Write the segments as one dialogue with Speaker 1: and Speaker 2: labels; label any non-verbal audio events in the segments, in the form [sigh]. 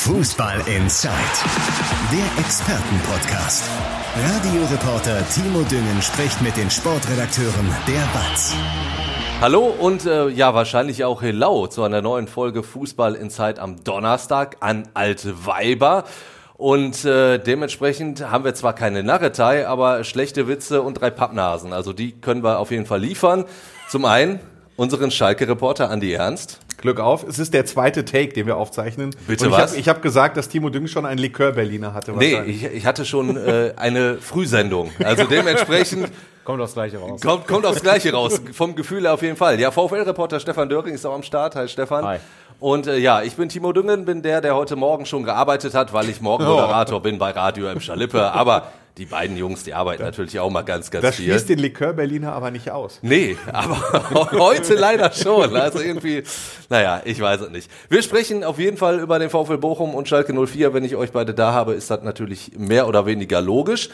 Speaker 1: Fußball Inside, der Expertenpodcast. Radioreporter Timo Düngen spricht mit den Sportredakteuren der BATS.
Speaker 2: Hallo und äh, ja, wahrscheinlich auch Hello zu einer neuen Folge Fußball Inside am Donnerstag an alte Weiber. Und äh, dementsprechend haben wir zwar keine Narretei, aber schlechte Witze und drei Pappnasen. Also die können wir auf jeden Fall liefern. Zum einen unseren Schalke-Reporter Andi Ernst.
Speaker 3: Glück auf. Es ist der zweite Take, den wir aufzeichnen.
Speaker 2: Bitte
Speaker 3: Und ich
Speaker 2: was?
Speaker 3: Hab, ich habe gesagt, dass Timo Düngen schon einen Likör-Berliner hatte.
Speaker 2: Nee, ich, ich hatte schon äh, eine Frühsendung. Also [laughs] dementsprechend
Speaker 4: Kommt aufs Gleiche raus.
Speaker 2: kommt, kommt aufs Gleiche raus. Vom Gefühl her auf jeden Fall. Ja, VfL-Reporter Stefan Döring ist auch am Start. Hi Stefan.
Speaker 4: Hi.
Speaker 2: Und äh, ja, ich bin Timo Düngen, bin der, der heute Morgen schon gearbeitet hat, weil ich morgen Moderator bin bei Radio M. Schalippe. Aber die beiden Jungs, die arbeiten natürlich auch mal ganz, ganz
Speaker 3: das
Speaker 2: viel.
Speaker 3: schließt den Likör-Berliner aber nicht aus.
Speaker 2: Nee, aber [laughs] heute leider schon. Also irgendwie, naja, ich weiß es nicht. Wir sprechen auf jeden Fall über den VfL Bochum und Schalke 04. Wenn ich euch beide da habe, ist das natürlich mehr oder weniger logisch.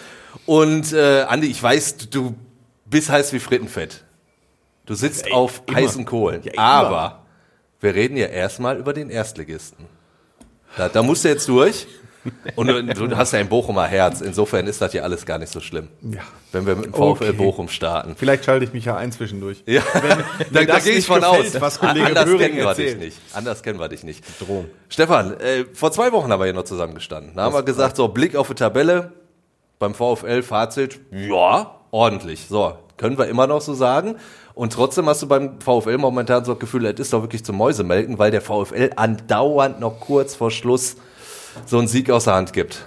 Speaker 2: Und äh, Andi, ich weiß, du bist heiß wie Frittenfett. Du sitzt auf
Speaker 3: immer.
Speaker 2: heißen Kohlen.
Speaker 3: Ja,
Speaker 2: aber wir reden ja erstmal über den Erstligisten. Da, da musst du jetzt durch. Und du, du hast ja ein Bochumer Herz. Insofern ist das ja alles gar nicht so schlimm.
Speaker 3: Ja.
Speaker 2: Wenn wir mit dem VfL
Speaker 3: Okay.
Speaker 2: Bochum starten.
Speaker 3: Vielleicht schalte ich mich ja ein zwischendurch.
Speaker 2: Ja, [laughs] da, da
Speaker 3: das
Speaker 2: gehe ich von
Speaker 3: gefällt,
Speaker 2: aus.
Speaker 3: was Kollege
Speaker 2: Anders
Speaker 3: Böhring
Speaker 2: kennen wir dich
Speaker 3: erzählt.
Speaker 2: nicht. Anders kennen wir dich nicht.
Speaker 4: Drohung.
Speaker 2: Stefan, äh, vor zwei Wochen haben wir hier noch zusammengestanden. Da haben wir gesagt, so Blick auf die Tabelle beim VfL Fazit, ja, ordentlich. So, können wir immer noch so sagen. Und trotzdem hast du beim VfL momentan so das Gefühl, es ist doch wirklich zum Mäusemelken, weil der VfL andauernd noch kurz vor Schluss so einen Sieg aus der Hand gibt.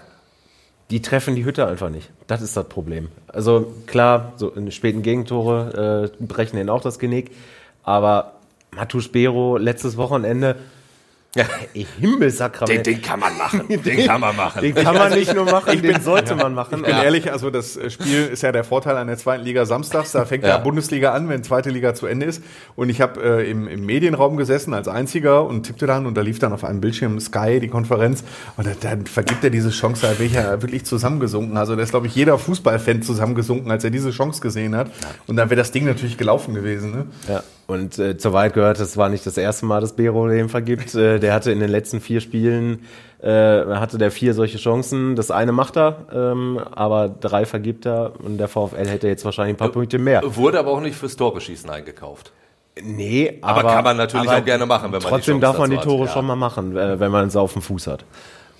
Speaker 4: Die treffen die Hütte einfach nicht. Das ist das Problem. Also klar, so in späten Gegentore äh, brechen denen auch das Genick. Aber Matusz Bero letztes Wochenende, Himmelssakrament.
Speaker 2: den, den kann man machen. [laughs] Den kann man machen.
Speaker 4: Den kann man nicht nur machen, den sollte man machen.
Speaker 3: Ich bin
Speaker 2: Ja.
Speaker 3: ehrlich, also das äh, Spiel ist ja der Vorteil an der zweiten Liga samstags. Da fängt
Speaker 2: Ja.
Speaker 3: ja Bundesliga an, wenn zweite Liga zu Ende ist. Und ich habe äh, im, im Medienraum gesessen als einziger und tippte dann und da lief dann auf einem Bildschirm Sky die Konferenz und da, dann vergibt er diese Chance, da bin ich ja wirklich zusammengesunken. Also da ist, glaube ich, jeder Fußballfan zusammengesunken, als er diese Chance gesehen hat. Und dann wäre das Ding natürlich gelaufen gewesen. Ne?
Speaker 4: Ja, und äh, zur Wahrheit gehört, es war nicht das erste Mal, dass Bero den vergibt. Äh, der hatte in den letzten vier Spielen, äh, hatte der vier solche Chancen. Das eine macht er, ähm, aber drei vergibt er und der VfL hätte jetzt wahrscheinlich ein paar Punkte mehr.
Speaker 2: Wurde aber auch nicht fürs Torbeschießen eingekauft.
Speaker 4: Nee,
Speaker 2: Aber kann man natürlich auch gerne machen, wenn man
Speaker 4: Trotzdem darf man die Tore
Speaker 2: hat, ja.
Speaker 4: schon mal machen, äh, wenn man es auf dem Fuß hat.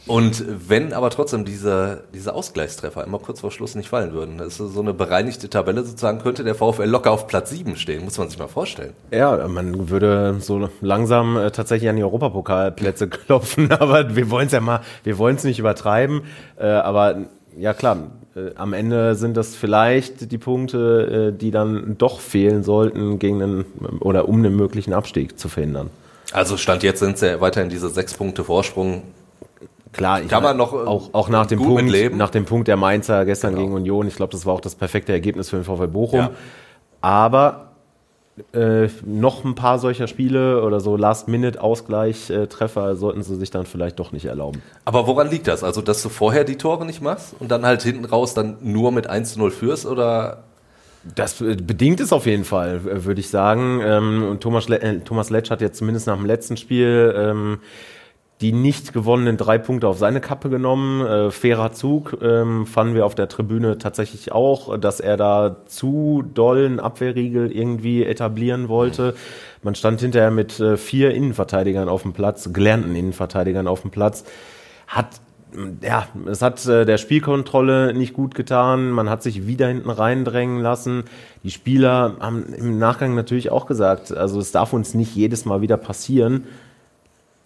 Speaker 2: Und wenn aber trotzdem diese, diese Ausgleichstreffer immer kurz vor Schluss nicht fallen würden, das ist so eine bereinigte Tabelle sozusagen, könnte der VfL locker auf Platz 7 stehen, muss man sich mal vorstellen.
Speaker 4: Ja, man würde so langsam äh, tatsächlich an die Europapokalplätze [laughs] klopfen, aber wir wollen es ja mal, wir wollen es nicht übertreiben. Äh, aber ja klar, äh, am Ende sind das vielleicht die Punkte, die dann doch fehlen sollten, gegen einen oder um einen möglichen Abstieg zu verhindern.
Speaker 2: Also Stand jetzt sind es ja weiterhin diese sechs Punkte Vorsprung.
Speaker 4: Klar, ich
Speaker 2: Kann man noch, äh,
Speaker 4: auch, auch nach dem Punkt, nach dem Punkt der Mainzer gestern
Speaker 2: Genau.
Speaker 4: gegen Union. Ich glaube, das war auch das perfekte Ergebnis für den VfL Bochum.
Speaker 2: Ja.
Speaker 4: Aber äh, noch ein paar solcher Spiele oder so Last-Minute-Ausgleich-Treffer sollten sie sich dann vielleicht doch nicht erlauben.
Speaker 2: Aber woran liegt das? Also, dass du vorher die Tore nicht machst und dann halt hinten raus dann nur mit 1 zu 0 führst oder?
Speaker 4: Das äh, bedingt es auf jeden Fall, äh, würde ich sagen. Ähm, Und Thomas, Le äh, Thomas Letsch hat jetzt zumindest nach dem letzten Spiel ähm, die nicht gewonnenen drei Punkte auf seine Kappe genommen. Äh, fairer Zug ähm, fanden wir auf der Tribüne tatsächlich auch, dass er da zu dollen Abwehrriegel irgendwie etablieren wollte. Man stand hinterher mit äh, vier Innenverteidigern auf dem Platz, gelernten Innenverteidigern auf dem Platz. Hat ja, es hat äh, der Spielkontrolle nicht gut getan. Man hat sich wieder hinten reindrängen lassen. Die Spieler haben im Nachgang natürlich auch gesagt, also es darf uns nicht jedes Mal wieder passieren.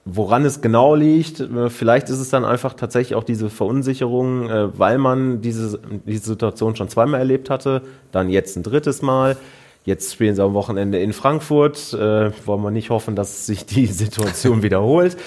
Speaker 4: Woran es genau liegt, äh, vielleicht ist es dann einfach tatsächlich auch diese Verunsicherung, äh, weil man diese, diese Situation schon zweimal erlebt hatte, dann jetzt ein drittes Mal. Jetzt spielen sie am Wochenende in Frankfurt. Äh, wollen wir nicht hoffen, dass sich die [laughs] Situation wiederholt.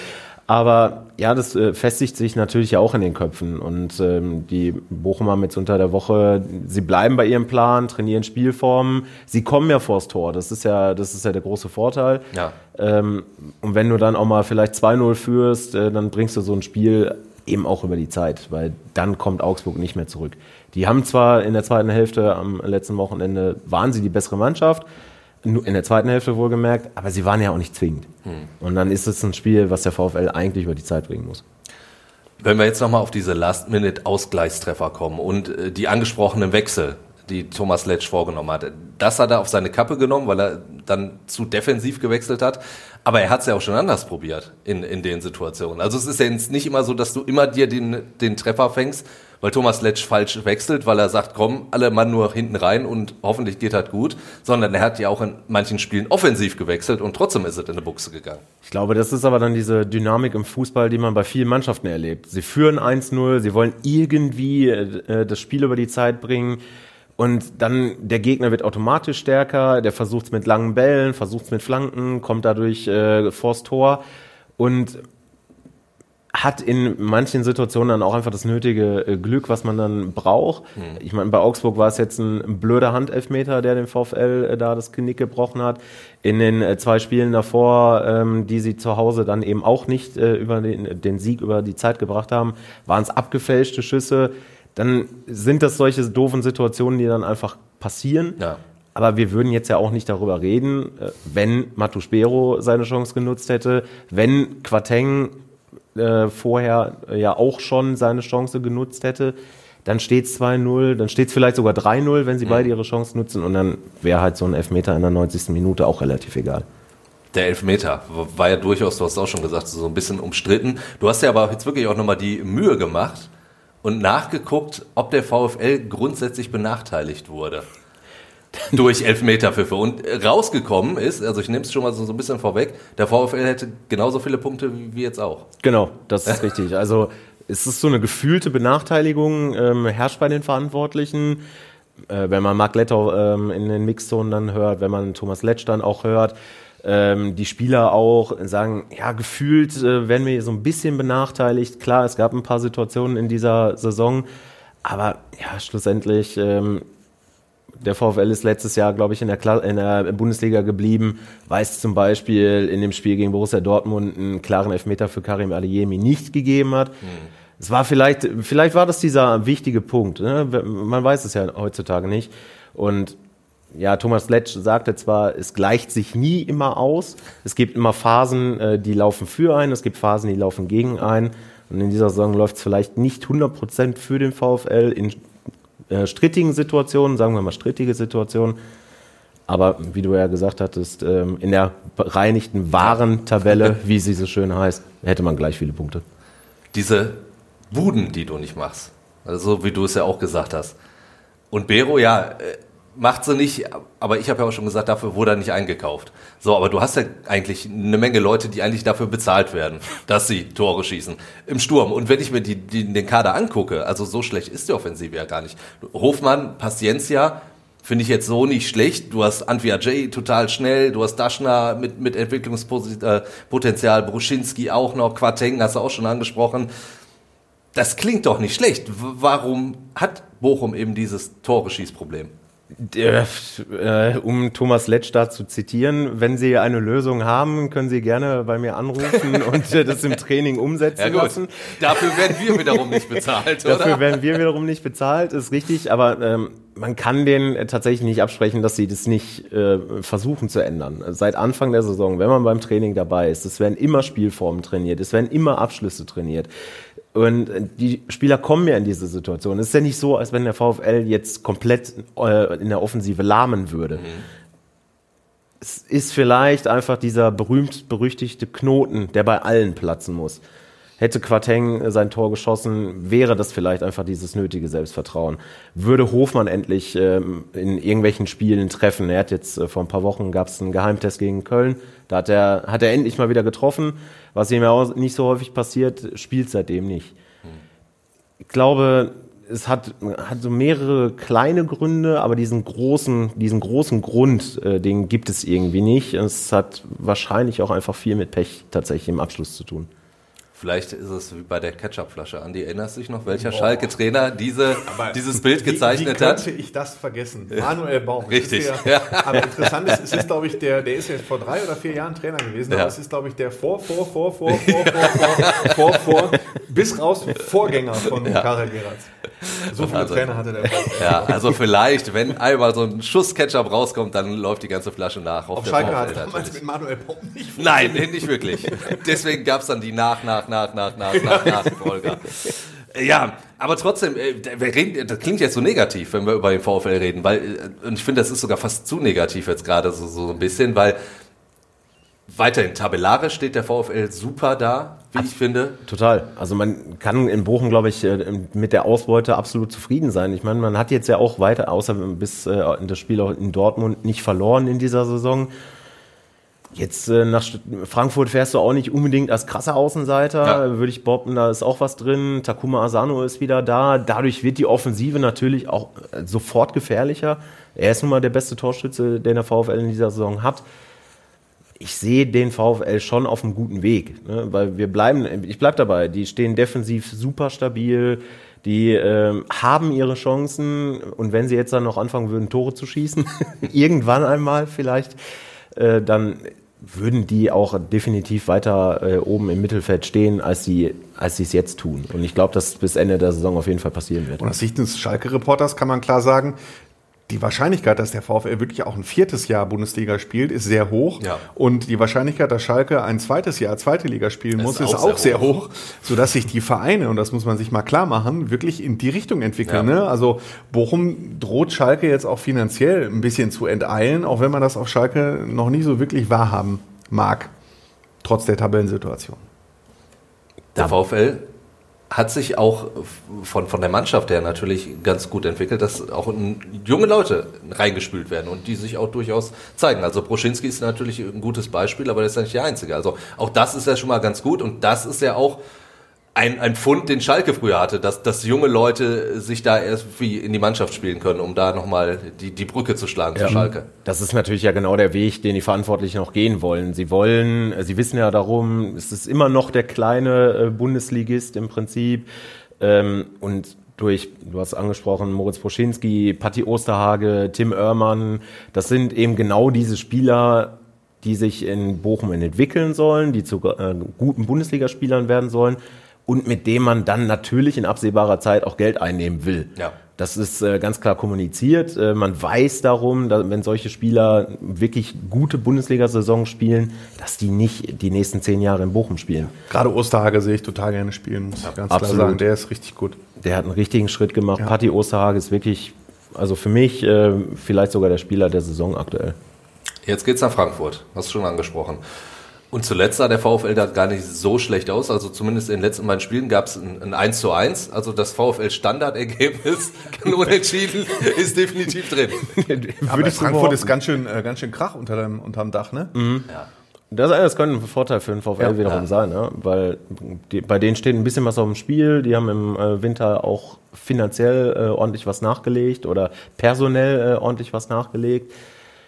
Speaker 4: Aber ja, das äh, festigt sich natürlich ja auch in den Köpfen. Und ähm, die Bochum haben jetzt unter der Woche, sie bleiben bei ihrem Plan, trainieren Spielformen. Sie kommen ja vors Tor. Das ist ja, das ist ja der große Vorteil.
Speaker 2: Ja.
Speaker 4: Ähm, und wenn du dann auch mal vielleicht 2-0 führst, äh, dann bringst du so ein Spiel eben auch über die Zeit, weil dann kommt Augsburg nicht mehr zurück. Die haben zwar in der zweiten Hälfte am letzten Wochenende, waren sie die bessere Mannschaft, in der zweiten Hälfte wohlgemerkt, aber sie waren ja auch nicht zwingend. Und dann ist es ein Spiel, was der VfL eigentlich über die Zeit bringen muss.
Speaker 2: Wenn wir jetzt nochmal auf diese Last-Minute-Ausgleichstreffer kommen und äh, die angesprochenen Wechsel, die Thomas Letsch vorgenommen hat, das hat er auf seine Kappe genommen, weil er dann zu defensiv gewechselt hat. Aber er hat es ja auch schon anders probiert in, in den Situationen. Also es ist ja jetzt nicht immer so, dass du immer dir den, den Treffer fängst, weil Thomas Letsch falsch wechselt, weil er sagt, komm, alle Mann nur hinten rein und hoffentlich geht das gut, sondern er hat ja auch in manchen Spielen offensiv gewechselt und trotzdem ist es in eine Buchse gegangen.
Speaker 4: Ich glaube, das ist aber dann diese Dynamik im Fußball, die man bei vielen Mannschaften erlebt. Sie führen 1-0, sie wollen irgendwie äh, das Spiel über die Zeit bringen. Und dann der Gegner wird automatisch stärker, der versucht es mit langen Bällen, versucht es mit Flanken, kommt dadurch äh, vors Tor und hat in manchen Situationen dann auch einfach das nötige äh, Glück, was man dann braucht. Mhm. Ich meine, bei Augsburg war es jetzt ein blöder Handelfmeter, der dem VfL äh, da das Knick gebrochen hat. In den äh, zwei Spielen davor, ähm, die sie zu Hause dann eben auch nicht äh, über den, den Sieg über die Zeit gebracht haben, waren es abgefälschte Schüsse dann sind das solche doofen Situationen, die dann einfach passieren. Ja. Aber wir würden jetzt ja auch nicht darüber reden, wenn Matuspero seine Chance genutzt hätte, wenn Quateng äh, vorher ja auch schon seine Chance genutzt hätte, dann steht es 2-0, dann steht es vielleicht sogar 3-0, wenn sie mhm. beide ihre Chance nutzen und dann wäre halt so ein Elfmeter in der 90. Minute auch relativ egal.
Speaker 2: Der Elfmeter war ja durchaus, du hast auch schon gesagt, so ein bisschen umstritten. Du hast ja aber jetzt wirklich auch nochmal die Mühe gemacht, und nachgeguckt, ob der VfL grundsätzlich benachteiligt wurde. [laughs] durch Elfmeterpfiffe. Und rausgekommen ist, also ich nehme es schon mal so, so ein bisschen vorweg, der VfL hätte genauso viele Punkte wie, wie jetzt auch.
Speaker 4: Genau, das [laughs] ist richtig. Also es ist so eine gefühlte Benachteiligung, ähm, herrscht bei den Verantwortlichen. Äh, wenn man Marc Lettau ähm, in den Mixzonen dann hört, wenn man Thomas Letsch dann auch hört, ähm, die Spieler auch sagen, ja, gefühlt äh, werden wir so ein bisschen benachteiligt. Klar, es gab ein paar Situationen in dieser Saison, aber ja, schlussendlich, ähm, der VfL ist letztes Jahr, glaube ich, in der, Kla in der Bundesliga geblieben, weiß zum Beispiel in dem Spiel gegen Borussia Dortmund einen klaren Elfmeter für Karim Adeyemi nicht gegeben hat. Mhm. Es war vielleicht, vielleicht war das dieser wichtige Punkt. Ne? Man weiß es ja heutzutage nicht. Und ja, Thomas Letsch sagte zwar, es gleicht sich nie immer aus. Es gibt immer Phasen, äh, die laufen für einen, es gibt Phasen, die laufen gegen einen. Und in dieser Saison läuft es vielleicht nicht 100% für den VfL in äh, strittigen Situationen, sagen wir mal strittige Situationen. Aber wie du ja gesagt hattest, ähm, in der bereinigten Warentabelle, [laughs] wie sie so schön heißt, hätte man gleich viele Punkte.
Speaker 2: Diese Buden, die du nicht machst, also wie du es ja auch gesagt hast. Und Bero, ja, äh, macht sie nicht, aber ich habe ja auch schon gesagt, dafür wurde er nicht eingekauft. So, aber du hast ja eigentlich eine Menge Leute, die eigentlich dafür bezahlt werden, dass sie Tore schießen im Sturm. Und wenn ich mir die, die, den Kader angucke, also so schlecht ist die Offensive ja gar nicht. Hofmann, Paciencia, finde ich jetzt so nicht schlecht. Du hast Antwia J total schnell, du hast Daschner mit, mit Entwicklungspotenzial, Bruschinski auch noch, Quateng hast du auch schon angesprochen. Das klingt doch nicht schlecht. Warum hat Bochum eben dieses Tore-Schießproblem?
Speaker 4: Äh, um Thomas Letsch da zu zitieren, wenn Sie eine Lösung haben, können Sie gerne bei mir anrufen [laughs] und äh, das im Training umsetzen ja, gut. lassen.
Speaker 2: Dafür werden wir wiederum nicht bezahlt, [laughs] oder?
Speaker 4: Dafür werden wir wiederum nicht bezahlt, ist richtig, aber ähm, man kann denen tatsächlich nicht absprechen, dass sie das nicht äh, versuchen zu ändern. Seit Anfang der Saison, wenn man beim Training dabei ist, es werden immer Spielformen trainiert, es werden immer Abschlüsse trainiert. Und die Spieler kommen ja in diese Situation. Es ist ja nicht so, als wenn der VfL jetzt komplett äh, in der Offensive lahmen würde. Mhm. Es ist vielleicht einfach dieser berühmt-berüchtigte Knoten, der bei allen platzen muss. Hätte Quateng sein Tor geschossen, wäre das vielleicht einfach dieses nötige Selbstvertrauen. Würde Hofmann endlich ähm, in irgendwelchen Spielen treffen. Er hat jetzt äh, vor ein paar Wochen gab es einen Geheimtest gegen Köln. Da hat er, hat er endlich mal wieder getroffen was ihm ja auch nicht so häufig passiert, spielt seitdem nicht. Ich glaube, es hat, hat so mehrere kleine Gründe, aber diesen großen, diesen großen Grund, äh, den gibt es irgendwie nicht. Es hat wahrscheinlich auch einfach viel mit Pech tatsächlich im Abschluss zu tun.
Speaker 2: Vielleicht ist es wie bei der Ketchupflasche. Andi, erinnerst du dich noch, welcher Schalke-Trainer diese, dieses Bild gezeichnet wie, wie
Speaker 3: hat? ich das vergessen? Manuel Baum.
Speaker 2: Richtig.
Speaker 3: Der, ja. Aber interessant ist, es ist, glaube ich, der, der ist jetzt vor drei oder vier Jahren Trainer gewesen, ja. aber es ist, glaube ich, der vor, vor, vor, vor, vor, vor, vor, vor, vor, bis raus Vorgänger von ja. Karel Geratz. So viele
Speaker 2: Also-
Speaker 3: Trainer hatte der.
Speaker 2: Ja, also vielleicht, wenn einmal so ein Schuss Ketchup rauskommt, dann läuft die ganze Flasche nach.
Speaker 3: Auf
Speaker 2: der
Speaker 3: Schalke hat damals mit Manuel Pomm nicht
Speaker 2: Nein, [laughs] nicht wirklich. Deswegen gab es dann die nach, nach, nach, nach, nach, nach, Nachfolger. [laughs] Ja, aber trotzdem, äh, wir reden, das klingt jetzt so negativ, wenn wir über den VfL reden, weil, äh, und ich finde, das ist sogar fast zu negativ jetzt gerade so, so ein bisschen, weil weiterhin tabellarisch steht der VfL super da, wie ich finde.
Speaker 4: Total. Also man kann in Bochum, glaube ich, äh, mit der Ausbeute absolut zufrieden sein. Ich meine, man hat jetzt ja auch weiter, außer bis äh, das Spiel auch in Dortmund, nicht verloren in dieser Saison. Jetzt äh, nach Frankfurt fährst du auch nicht unbedingt als krasser Außenseiter,
Speaker 2: Ja.
Speaker 4: würde ich behaupten, da ist auch was drin. Takuma Asano ist wieder da. Dadurch wird die Offensive natürlich auch äh, sofort gefährlicher. Er ist nun mal der beste Torschütze, den der VfL in dieser Saison hat ich sehe den VfL schon auf einem guten Weg, ne? weil wir bleiben, ich bleib dabei, die stehen defensiv super stabil, die ähm, haben ihre Chancen und wenn sie jetzt dann noch anfangen würden, Tore zu schießen, [laughs] irgendwann einmal vielleicht, äh, dann würden die auch definitiv weiter äh, oben im Mittelfeld stehen, als sie als es jetzt tun. Und ich glaube, dass bis Ende der Saison auf jeden Fall passieren wird.
Speaker 3: Und aus Sicht des Schalke-Reporters kann man klar sagen, die Wahrscheinlichkeit, dass der VfL wirklich auch ein viertes Jahr Bundesliga spielt, ist sehr hoch.
Speaker 2: Ja.
Speaker 3: Und die Wahrscheinlichkeit, dass Schalke ein zweites Jahr zweite Liga spielen muss, ist auch, sehr, hoch. sodass sich die Vereine, und das muss man sich mal klar machen, wirklich in die Richtung entwickeln.
Speaker 2: Ja.
Speaker 3: Ne? Also Bochum droht Schalke jetzt auch finanziell ein bisschen zu enteilen, auch wenn man das auf Schalke noch nicht so wirklich wahrhaben mag, trotz der Tabellensituation.
Speaker 2: Der VfL hat sich auch von, von der Mannschaft her natürlich ganz gut entwickelt, dass auch junge Leute reingespült werden und die sich auch durchaus zeigen. Also Broschinski ist natürlich ein gutes Beispiel, aber der ist ja nicht der Einzige. Also auch das ist ja schon mal ganz gut und das ist ja auch ein, ein Pfund, den Schalke früher hatte, dass, dass junge Leute sich da erst wie in die Mannschaft spielen können, um da nochmal die, die Brücke zu schlagen zu Schalke.
Speaker 4: Das ist natürlich ja genau der Weg, den die Verantwortlichen noch gehen wollen. Sie wollen, sie wissen ja darum, es ist immer noch der kleine äh, Bundesligist im Prinzip. Ähm, und durch, du hast angesprochen, Moritz Proschinski, Patti Osterhage, Tim Oermann, das sind eben genau diese Spieler, die sich in Bochum entwickeln sollen, die zu äh, guten Bundesligaspielern werden sollen und mit dem man dann natürlich in absehbarer Zeit auch Geld einnehmen will.
Speaker 2: Ja.
Speaker 4: Das ist äh, ganz klar kommuniziert. Äh, man weiß darum, dass, wenn solche Spieler wirklich gute Bundesliga-Saison spielen, dass die nicht die nächsten zehn Jahre in Bochum spielen.
Speaker 3: Gerade Osterhage sehe ich total gerne spielen, muss ich ganz
Speaker 4: absolut.
Speaker 3: klar sagen. Der ist richtig gut.
Speaker 4: Der hat einen richtigen Schritt gemacht.
Speaker 3: Ja.
Speaker 4: Patti Osterhage ist wirklich, also für mich äh, vielleicht sogar der Spieler der Saison aktuell.
Speaker 2: Jetzt geht's nach Frankfurt, hast du schon angesprochen. Und zuletzt sah der VfL da gar nicht so schlecht aus. Also zumindest in den letzten beiden Spielen gab es ein, ein 1 zu 1. Also das VfL Standardergebnis, [laughs] kein Unentschieden, ist definitiv drin. [laughs]
Speaker 4: Ich so
Speaker 3: Frankfurt ist ganz schön, äh, ganz schön Krach unter dem, unterm Dach, ne?
Speaker 4: Das, das könnte ein Vorteil für den VfL
Speaker 3: Ja.
Speaker 4: wiederum
Speaker 2: Ja.
Speaker 4: sein, ne? weil die, bei denen steht ein bisschen was auf dem Spiel. Die haben im äh, Winter auch finanziell äh, ordentlich was nachgelegt oder personell äh, ordentlich was nachgelegt.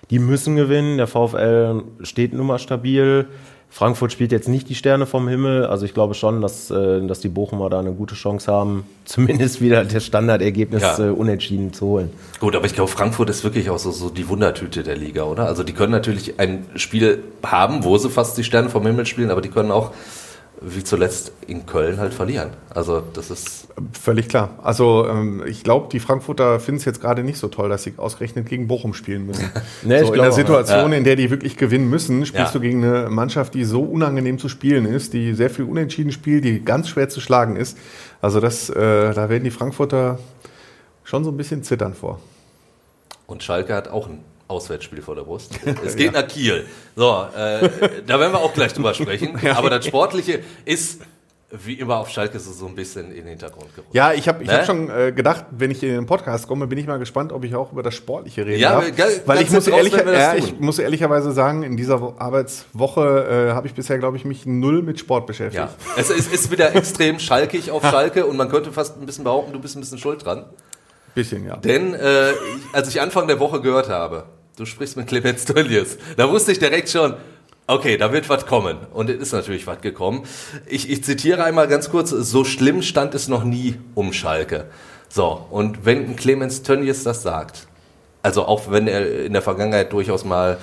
Speaker 4: Die müssen gewinnen. Der VfL steht nun mal stabil. Frankfurt spielt jetzt nicht die Sterne vom Himmel. Also ich glaube schon, dass, äh, dass die Bochumer da eine gute Chance haben, [laughs] zumindest wieder das Standardergebnis
Speaker 2: Ja.
Speaker 4: äh, unentschieden zu holen.
Speaker 2: Gut, aber ich glaube, Frankfurt ist wirklich auch so, so die Wundertüte der Liga, oder? Also die können natürlich ein Spiel haben, wo sie fast die Sterne vom Himmel spielen, aber die können auch, wie zuletzt in Köln, halt verlieren. Also das ist
Speaker 3: Völlig klar. Also ähm, ich glaube, die Frankfurter finden es jetzt gerade nicht so toll, dass sie ausgerechnet gegen Bochum spielen müssen. [laughs]
Speaker 4: Nee,
Speaker 3: so in der Situation,
Speaker 2: ja.
Speaker 3: in der die wirklich gewinnen müssen, spielst
Speaker 2: Ja.
Speaker 3: du gegen eine Mannschaft, die so unangenehm zu spielen ist, die sehr viel unentschieden spielt, die ganz schwer zu schlagen ist. Also das, äh, da werden die Frankfurter schon so ein bisschen zittern vor.
Speaker 2: Und Schalke hat auch ein Auswärtsspiel vor der Brust. [laughs] Es geht nach Kiel. So, äh, da werden wir auch gleich drüber sprechen. [laughs] Aber das Sportliche ist, wie immer auf Schalke, so, so ein bisschen in den Hintergrund gerutscht.
Speaker 3: Ja, ich habe ich
Speaker 2: Ne?
Speaker 3: hab schon äh, gedacht, wenn ich in den Podcast komme, bin ich mal gespannt, ob ich auch über das Sportliche reden
Speaker 2: Ja,
Speaker 3: darf.
Speaker 2: geil,
Speaker 3: Weil ich muss, ehrlich, ja, ich muss ehrlicherweise sagen, in dieser Wo- Arbeitswoche äh, habe ich bisher, glaube ich, mich null mit Sport beschäftigt.
Speaker 2: Ja, es ist, ist wieder extrem schalkig auf Schalke und man könnte fast ein bisschen behaupten, du bist ein bisschen schuld dran.
Speaker 3: Bisschen, ja.
Speaker 2: Denn äh, als ich Anfang der Woche gehört habe, du sprichst mit Clemens Tönnies, da wusste ich direkt schon, okay, da wird was kommen. Und es ist natürlich was gekommen. Ich, ich zitiere einmal ganz kurz, so schlimm stand es noch nie um Schalke. So, und wenn Clemens Tönnies das sagt, also auch wenn er in der Vergangenheit durchaus mal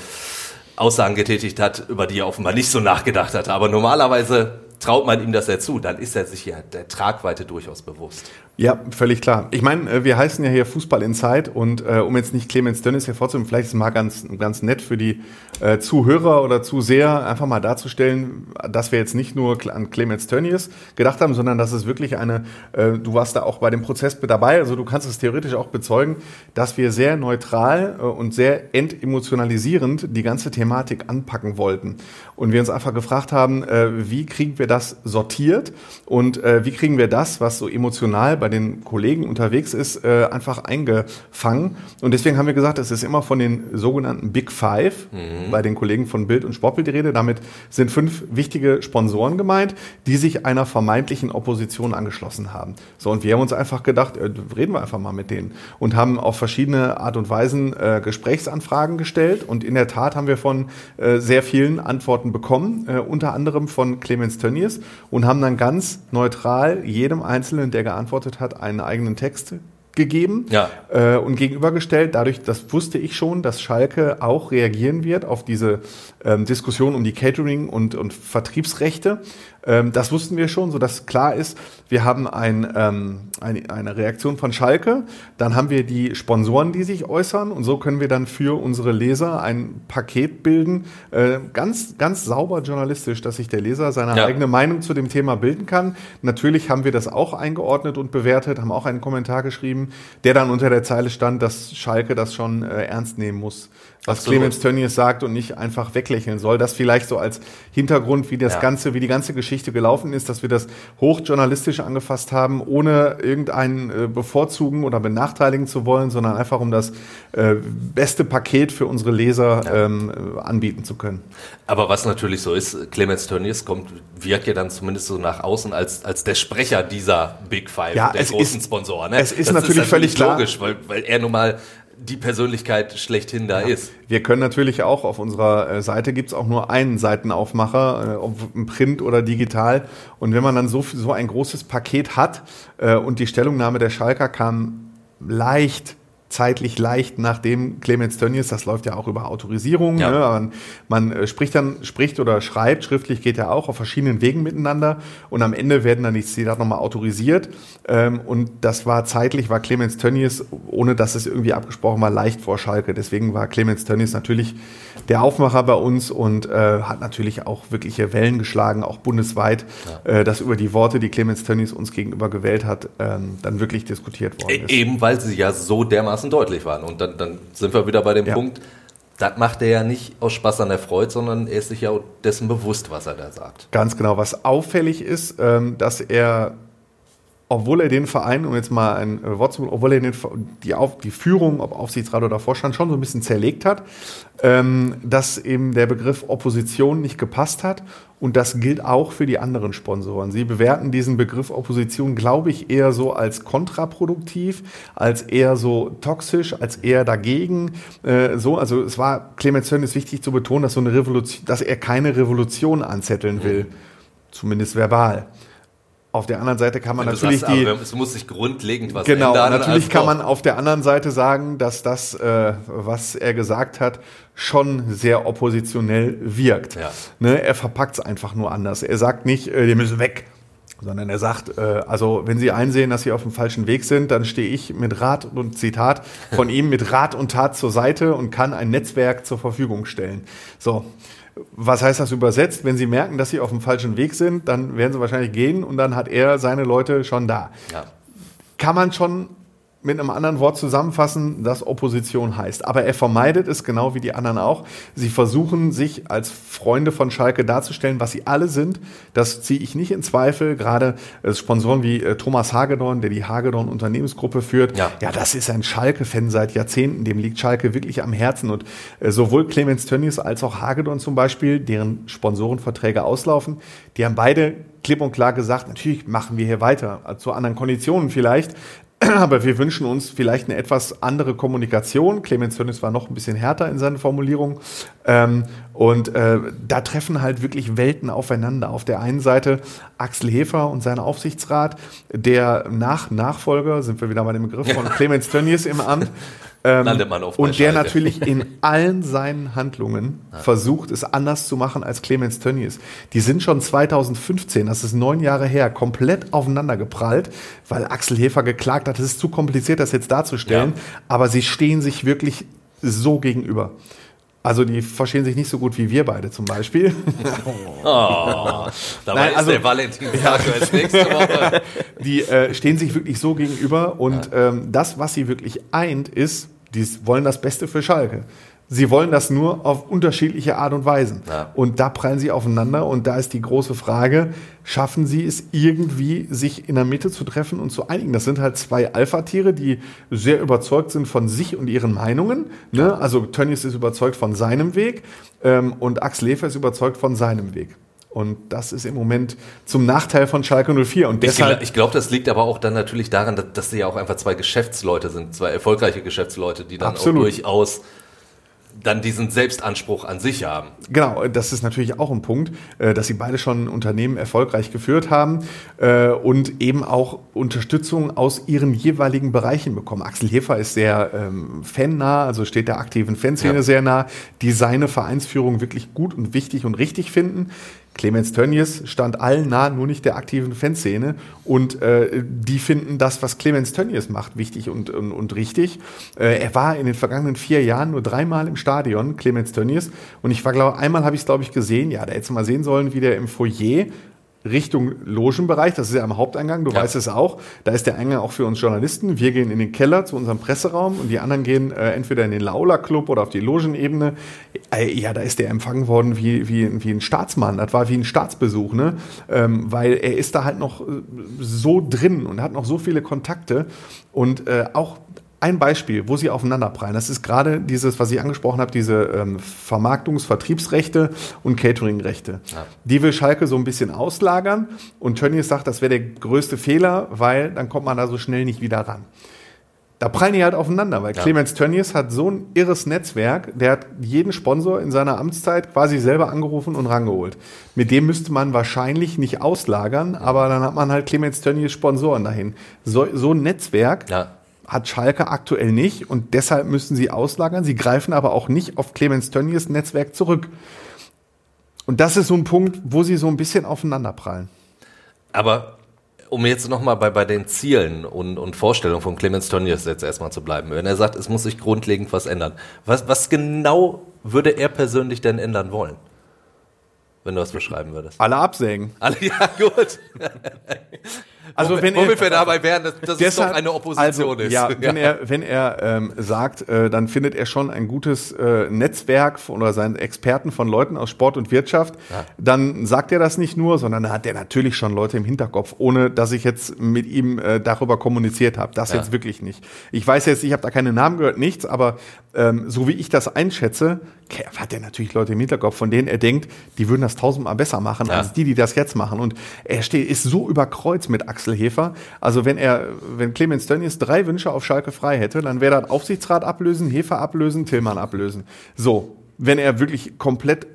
Speaker 2: Aussagen getätigt hat, über die er offenbar nicht so nachgedacht hat, aber normalerweise traut man ihm das ja zu, dann ist er sich ja der Tragweite durchaus bewusst.
Speaker 3: Ja, völlig klar. Ich meine, äh, wir heißen ja hier Fußball in Zeit und äh, um jetzt nicht Clemens Dönnes hervorzuheben, vielleicht ist es mal ganz, ganz nett für die äh, Zuhörer oder Zuseher, einfach mal darzustellen, dass wir jetzt nicht nur an Clemens Tönnies gedacht haben, sondern dass es wirklich eine, äh, du warst da auch bei dem Prozess mit dabei, also du kannst es theoretisch auch bezeugen, dass wir sehr neutral äh, und sehr entemotionalisierend die ganze Thematik anpacken wollten. Und wir uns einfach gefragt haben, äh, wie kriegen wir das sortiert und äh, wie kriegen wir das, was so emotional bei den Kollegen unterwegs ist, äh, einfach eingefangen. Und deswegen haben wir gesagt, es ist immer von den sogenannten Big Five mhm. bei den Kollegen von Bild und Sportbild die Rede. Damit sind fünf wichtige Sponsoren gemeint, die sich einer vermeintlichen Opposition angeschlossen haben. So, und wir haben uns einfach gedacht, äh, reden wir einfach mal mit denen und haben auf verschiedene Art und Weisen äh, Gesprächsanfragen gestellt. Und in der Tat haben wir von äh, sehr vielen Antworten bekommen, äh, unter anderem von Clemens Tönnies und haben dann ganz neutral jedem Einzelnen, der geantwortet geantwortet hat, einen eigenen Text gegeben
Speaker 2: ja.
Speaker 3: äh, und gegenübergestellt. Dadurch, das wusste ich schon, dass Schalke auch reagieren wird auf diese ähm, Diskussion um die Catering- und, und Vertriebsrechte. Ähm, das wussten wir schon, sodass klar ist, wir haben ein, ähm, eine, eine Reaktion von Schalke, dann haben wir die Sponsoren, die sich äußern und so können wir dann für unsere Leser ein Paket bilden, äh, ganz, ganz sauber journalistisch, dass sich der Leser seine ja. eigene Meinung zu dem Thema bilden kann. Natürlich haben wir das auch eingeordnet und bewertet, haben auch einen Kommentar geschrieben, der dann unter der Zeile stand, dass Schalke das schon äh, ernst nehmen muss was Absolut. Clemens Tönnies sagt und nicht einfach weglächeln soll. Das vielleicht so als Hintergrund, wie das ja. Ganze, wie die ganze Geschichte gelaufen ist, dass wir das hochjournalistisch angefasst haben, ohne irgendeinen äh, bevorzugen oder benachteiligen zu wollen, sondern einfach um das äh, beste Paket für unsere Leser ja. ähm, anbieten zu können.
Speaker 2: Aber was natürlich so ist, Clemens Tönnies kommt, wirkt ja dann zumindest so nach außen als, als der Sprecher dieser Big Five,
Speaker 3: ja,
Speaker 2: der großen ist, Sponsoren.
Speaker 3: Ne? Es ist das natürlich, ist natürlich völlig
Speaker 2: logisch, klar. weil, weil er nun mal die Persönlichkeit schlechthin da ja. ist.
Speaker 3: Wir können natürlich auch auf unserer äh, Seite gibt es auch nur einen Seitenaufmacher, äh, ob im Print oder digital. Und wenn man dann so, so ein großes Paket hat äh, und die Stellungnahme der Schalker kam leicht zeitlich leicht nachdem Clemens Tönnies, das läuft ja auch über Autorisierung, ja. ne? man, man, äh, spricht dann, spricht oder schreibt, schriftlich geht ja auch auf verschiedenen Wegen miteinander und am Ende werden dann die Zitate nochmal autorisiert ähm, und das war zeitlich, war Clemens Tönnies, ohne dass es irgendwie abgesprochen war, leicht vor Schalke, deswegen war Clemens Tönnies natürlich der Aufmacher bei uns und äh, hat natürlich auch wirkliche Wellen geschlagen, auch bundesweit, ja. äh, dass über die Worte, die Clemens Tönnies uns gegenüber gewählt hat, ähm, dann wirklich diskutiert worden
Speaker 2: ist. Eben weil sie ja so dermaßen dermaßen deutlich waren. Und dann, dann sind wir wieder bei dem ja. Punkt, das macht er ja nicht aus Spaß an der Freude, sondern er ist sich ja dessen bewusst, was er da sagt.
Speaker 3: Ganz genau. Was auffällig ist, ähm, dass er obwohl er den Verein, um jetzt mal ein Wort zu, obwohl er den, die, Auf, die Führung, ob Aufsichtsrat oder Vorstand, schon so ein bisschen zerlegt hat, ähm, dass eben der Begriff Opposition nicht gepasst hat. Und das gilt auch für die anderen Sponsoren. Sie bewerten diesen Begriff Opposition, glaube ich, eher so als kontraproduktiv, als eher so toxisch, als eher dagegen. Äh, so, also es war Clemens Tönnies wichtig zu betonen, dass so eine Revolution, dass er keine Revolution anzetteln will, mhm. zumindest verbal. Auf der anderen Seite kann man Wenn natürlich sagst, die.
Speaker 2: es muss sich grundlegend was
Speaker 3: genau,
Speaker 2: ändern.
Speaker 3: Genau, natürlich kann man auf der anderen Seite sagen, dass das, äh, was er gesagt hat, schon sehr oppositionell wirkt. Ja. Ne, er verpackt es einfach nur anders. Er sagt nicht, äh, die müssen weg, sondern er sagt, äh, also wenn Sie einsehen, dass Sie auf dem falschen Weg sind, dann stehe ich mit Rat und Zitat von [laughs] ihm mit Rat und Tat zur Seite und kann ein Netzwerk zur Verfügung stellen. So. Was heißt das übersetzt? Wenn Sie merken, dass Sie auf dem falschen Weg sind, dann werden Sie wahrscheinlich gehen und dann hat er seine Leute schon da. Ja. Kann man schon mit einem anderen Wort zusammenfassen, das Opposition heißt. Aber er vermeidet es genau wie die anderen auch. Sie versuchen sich als Freunde von Schalke darzustellen, was sie alle sind. Das ziehe ich nicht in Zweifel. Gerade äh, Sponsoren wie äh, Thomas Hagedorn, der die Hagedorn Unternehmensgruppe führt. Ja, ja das ist ein Schalke-Fan seit Jahrzehnten. Dem liegt Schalke wirklich am Herzen. Und äh, sowohl Clemens Tönnies als auch Hagedorn zum Beispiel, deren Sponsorenverträge auslaufen, die haben beide klipp und klar gesagt, natürlich machen wir hier weiter, zu anderen Konditionen vielleicht, [clears throat] aber wir wünschen uns vielleicht eine etwas andere Kommunikation. Clemens Tönnies war noch ein bisschen härter in seinen Formulierungen. Ähm, und äh, da treffen halt wirklich Welten aufeinander. Auf der einen Seite Axel Hefer und sein Aufsichtsrat, der nach Nachfolger, sind wir wieder bei dem Begriff von Clemens Tönnies im Amt, [laughs] Ähm,
Speaker 2: Landet man auf
Speaker 3: und der
Speaker 2: Schalke.
Speaker 3: natürlich in [laughs] allen seinen Handlungen versucht, es anders zu machen als Clemens Tönnies. Die sind schon 2015, das ist neun Jahre her, komplett aufeinander geprallt, weil Axel Hefer geklagt hat, es ist zu kompliziert, das jetzt darzustellen.
Speaker 2: Ja.
Speaker 3: Aber sie stehen sich wirklich so gegenüber. Also die verstehen sich nicht so gut wie wir beide zum Beispiel. [laughs]
Speaker 2: Oh, dabei
Speaker 3: Nein,
Speaker 2: ist
Speaker 3: also-
Speaker 2: der Valentinstag als nächste Woche. [laughs]
Speaker 3: Die äh, stehen sich wirklich so gegenüber und ähm, das, was sie wirklich eint, ist, die wollen das Beste für Schalke. Sie wollen das nur auf unterschiedliche Art und Weisen.
Speaker 2: Ja.
Speaker 3: Und da prallen sie aufeinander und da ist die große Frage, schaffen sie es irgendwie, sich in der Mitte zu treffen und zu einigen? Das sind halt zwei Alpha-Tiere, die sehr überzeugt sind von sich und ihren Meinungen. Ne? Also Tönnies ist überzeugt von seinem Weg ähm, und Axel Lefer ist überzeugt von seinem Weg. Und das ist im Moment zum Nachteil von Schalke 04. Und
Speaker 2: Ich,
Speaker 3: deshalb
Speaker 2: ich glaube, das liegt aber auch dann natürlich daran, dass, dass sie ja auch einfach zwei Geschäftsleute sind, zwei erfolgreiche Geschäftsleute, die dann
Speaker 3: Absolut.
Speaker 2: auch durchaus dann diesen Selbstanspruch an sich haben.
Speaker 3: Genau, das ist natürlich auch ein Punkt, äh, dass sie beide schon Unternehmen erfolgreich geführt haben äh, und eben auch Unterstützung aus ihren jeweiligen Bereichen bekommen. Axel Hefer ist sehr ähm, fannah, also steht der aktiven Fanszene
Speaker 2: Ja.
Speaker 3: sehr nah, die seine Vereinsführung wirklich gut und wichtig und richtig finden. Clemens Tönnies stand allen nah, nur nicht der aktiven Fanszene. Und äh, die finden das, was Clemens Tönnies macht, wichtig und, und, und richtig. Äh, er war in den vergangenen vier Jahren nur dreimal im Stadion, Clemens Tönnies. Und ich war, glaube einmal habe ich es, glaube ich, gesehen. Ja, da hättest du mal sehen sollen, wie der im Foyer Richtung Logenbereich, das ist ja am Haupteingang, du
Speaker 2: Ja.
Speaker 3: weißt es auch, da ist der Eingang auch für uns Journalisten. Wir gehen in den Keller zu unserem Presseraum und die anderen gehen äh, entweder in den Laula Club oder auf die Logenebene. Äh, ja, da ist der empfangen worden wie, wie, wie ein Staatsmann, das war wie ein Staatsbesuch, ne? Ähm, weil er ist da halt noch äh, so drin und hat noch so viele Kontakte und äh, auch ein Beispiel, wo sie aufeinanderprallen, das ist gerade dieses, was ich angesprochen habe, diese ähm, Vermarktungs-, Vertriebsrechte und Cateringrechte. Die will Schalke so ein bisschen auslagern und Tönnies sagt, das wäre der größte Fehler, weil dann kommt man da so schnell nicht wieder ran. Da prallen die halt aufeinander, weil
Speaker 2: Ja.
Speaker 3: Clemens Tönnies hat so ein irres Netzwerk, der hat jeden Sponsor in seiner Amtszeit quasi selber angerufen und rangeholt. Mit dem müsste man wahrscheinlich nicht auslagern, aber dann hat man halt Clemens Tönnies Sponsoren dahin. So, so ein Netzwerk
Speaker 2: Ja.
Speaker 3: Hat Schalke aktuell nicht und deshalb müssen sie auslagern. Sie greifen aber auch nicht auf Clemens Tönnies Netzwerk zurück. Und das ist so ein Punkt, wo sie so ein bisschen aufeinanderprallen.
Speaker 2: Aber um jetzt nochmal bei, bei den Zielen und, und Vorstellungen von Clemens Tönnies jetzt erstmal zu bleiben, wenn er sagt, es muss sich grundlegend was ändern, was, was genau würde er persönlich denn ändern wollen? Wenn du das beschreiben würdest.
Speaker 3: Alle absägen.
Speaker 2: Alle, [laughs] ja, gut. [laughs]
Speaker 3: Also wenn er,
Speaker 2: wir dabei wären, dass, dass es
Speaker 3: Deshalb-
Speaker 2: doch eine Opposition
Speaker 3: also,
Speaker 2: ist. [laughs]
Speaker 3: Ja, wenn er, wenn er ähm, sagt, äh, dann findet er schon ein gutes äh, Netzwerk von, oder seinen Experten von Leuten aus Sport und Wirtschaft, dann sagt er das nicht nur, sondern hat er natürlich schon Leute im Hinterkopf, ohne dass ich jetzt mit ihm äh, darüber kommuniziert habe. Das
Speaker 2: Ja.
Speaker 3: jetzt wirklich nicht. Ich weiß jetzt, ich habe da keine Namen gehört, nichts, aber ähm, so wie ich das einschätze, hat er natürlich Leute im Hinterkopf, von denen er denkt, die würden das tausendmal besser machen
Speaker 2: Ja.
Speaker 3: als die, die das jetzt machen. Und er steht, ist so überkreuzt mit Axel Hefer. Also wenn er, wenn Clemens Tönnies drei Wünsche auf Schalke frei hätte, dann wäre das Aufsichtsrat ablösen, Hefer ablösen, Tillmann ablösen. So, wenn er wirklich komplett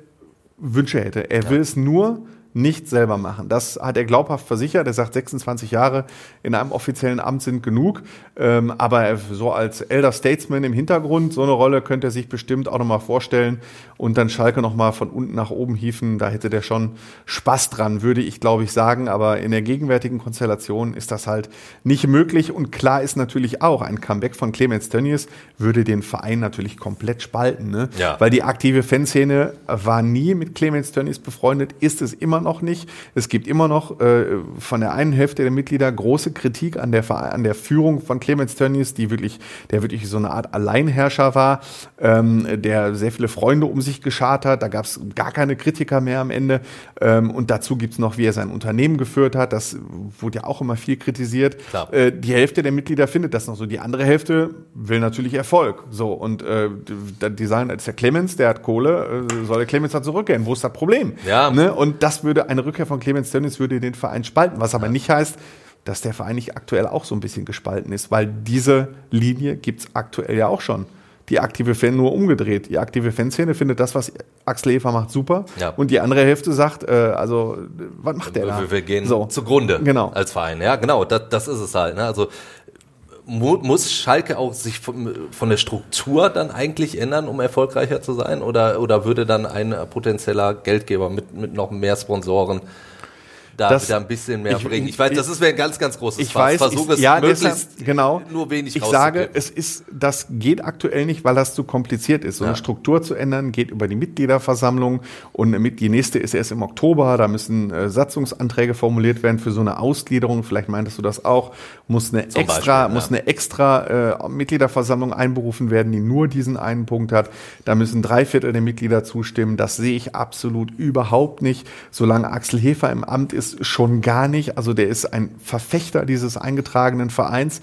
Speaker 3: Wünsche hätte. Er will es nur nicht selber machen. Das hat er glaubhaft versichert. Er sagt, 26 Jahre in einem offiziellen Amt sind genug. Ähm, aber er- so als Elder Statesman im Hintergrund, so eine Rolle könnte er sich bestimmt auch nochmal vorstellen und dann Schalke nochmal von unten nach oben hieven. Da hätte der schon Spaß dran, würde ich glaube ich sagen. Aber in der gegenwärtigen Konstellation ist das halt nicht möglich. Und klar ist natürlich auch, ein Comeback von Clemens Tönnies würde den Verein natürlich komplett spalten. Ne?
Speaker 2: Ja.
Speaker 3: Weil die aktive Fanszene war nie mit Clemens Tönnies befreundet, ist es immer noch nicht. Es gibt immer noch äh, von der einen Hälfte der Mitglieder große Kritik an der, an der Führung von Clemens Tönnies, die wirklich, der wirklich so eine Art Alleinherrscher war, ähm, der sehr viele Freunde um sich geschart hat. Da gab es gar keine Kritiker mehr am Ende. Ähm, und dazu gibt es noch, wie er sein Unternehmen geführt hat. Das wurde ja auch immer viel kritisiert. Äh, die Hälfte der Mitglieder findet das noch so. Die andere Hälfte will natürlich Erfolg. So, und äh, die- sagen, das ist der Clemens, der hat Kohle, äh, soll der Clemens da zurückgehen? Wo ist das Problem?
Speaker 2: Ja.
Speaker 3: Ne? Und das würde, eine Rückkehr von Clemens Tönnies würde den Verein spalten, was aber nicht heißt, dass der Verein nicht aktuell auch so ein bisschen gespalten ist, weil diese Linie gibt's aktuell ja auch schon. Die aktive Fan nur umgedreht. Die aktive Fanszene findet das, was Axel Hefer macht, super.
Speaker 2: Ja.
Speaker 3: Und die andere Hälfte sagt, äh, also, was macht der da?
Speaker 2: Wir, wir gehen
Speaker 3: so.
Speaker 2: zugrunde
Speaker 3: Genau.
Speaker 2: als Verein. Ja, genau, das, das ist es halt. Ne? Also muss Schalke auch sich von, von, der Struktur dann eigentlich ändern, um erfolgreicher zu sein? Oder, oder würde dann ein potenzieller Geldgeber mit, mit noch mehr Sponsoren da das, wieder ein bisschen mehr ich, bringen. Ich weiß, das ist ein ganz, ganz großes
Speaker 3: ich Fass. Weiß, Versuch ich, es ja, möglichst deshalb, genau,
Speaker 2: nur wenig
Speaker 3: Ich sage, es ist, das geht aktuell nicht, weil das zu kompliziert ist. So ja. eine Struktur zu ändern geht über die Mitgliederversammlung und die nächste ist erst im Oktober. Da müssen äh, Satzungsanträge formuliert werden für so eine Ausgliederung. Vielleicht meintest du das auch. Muss eine Zum extra, Beispiel, muss eine extra äh, Mitgliederversammlung einberufen werden, die nur diesen einen Punkt hat. Da müssen drei Viertel der Mitglieder zustimmen. Das sehe ich absolut überhaupt nicht. Solange Axel Hefer im Amt ist, schon gar nicht. Also der ist ein Verfechter dieses eingetragenen Vereins.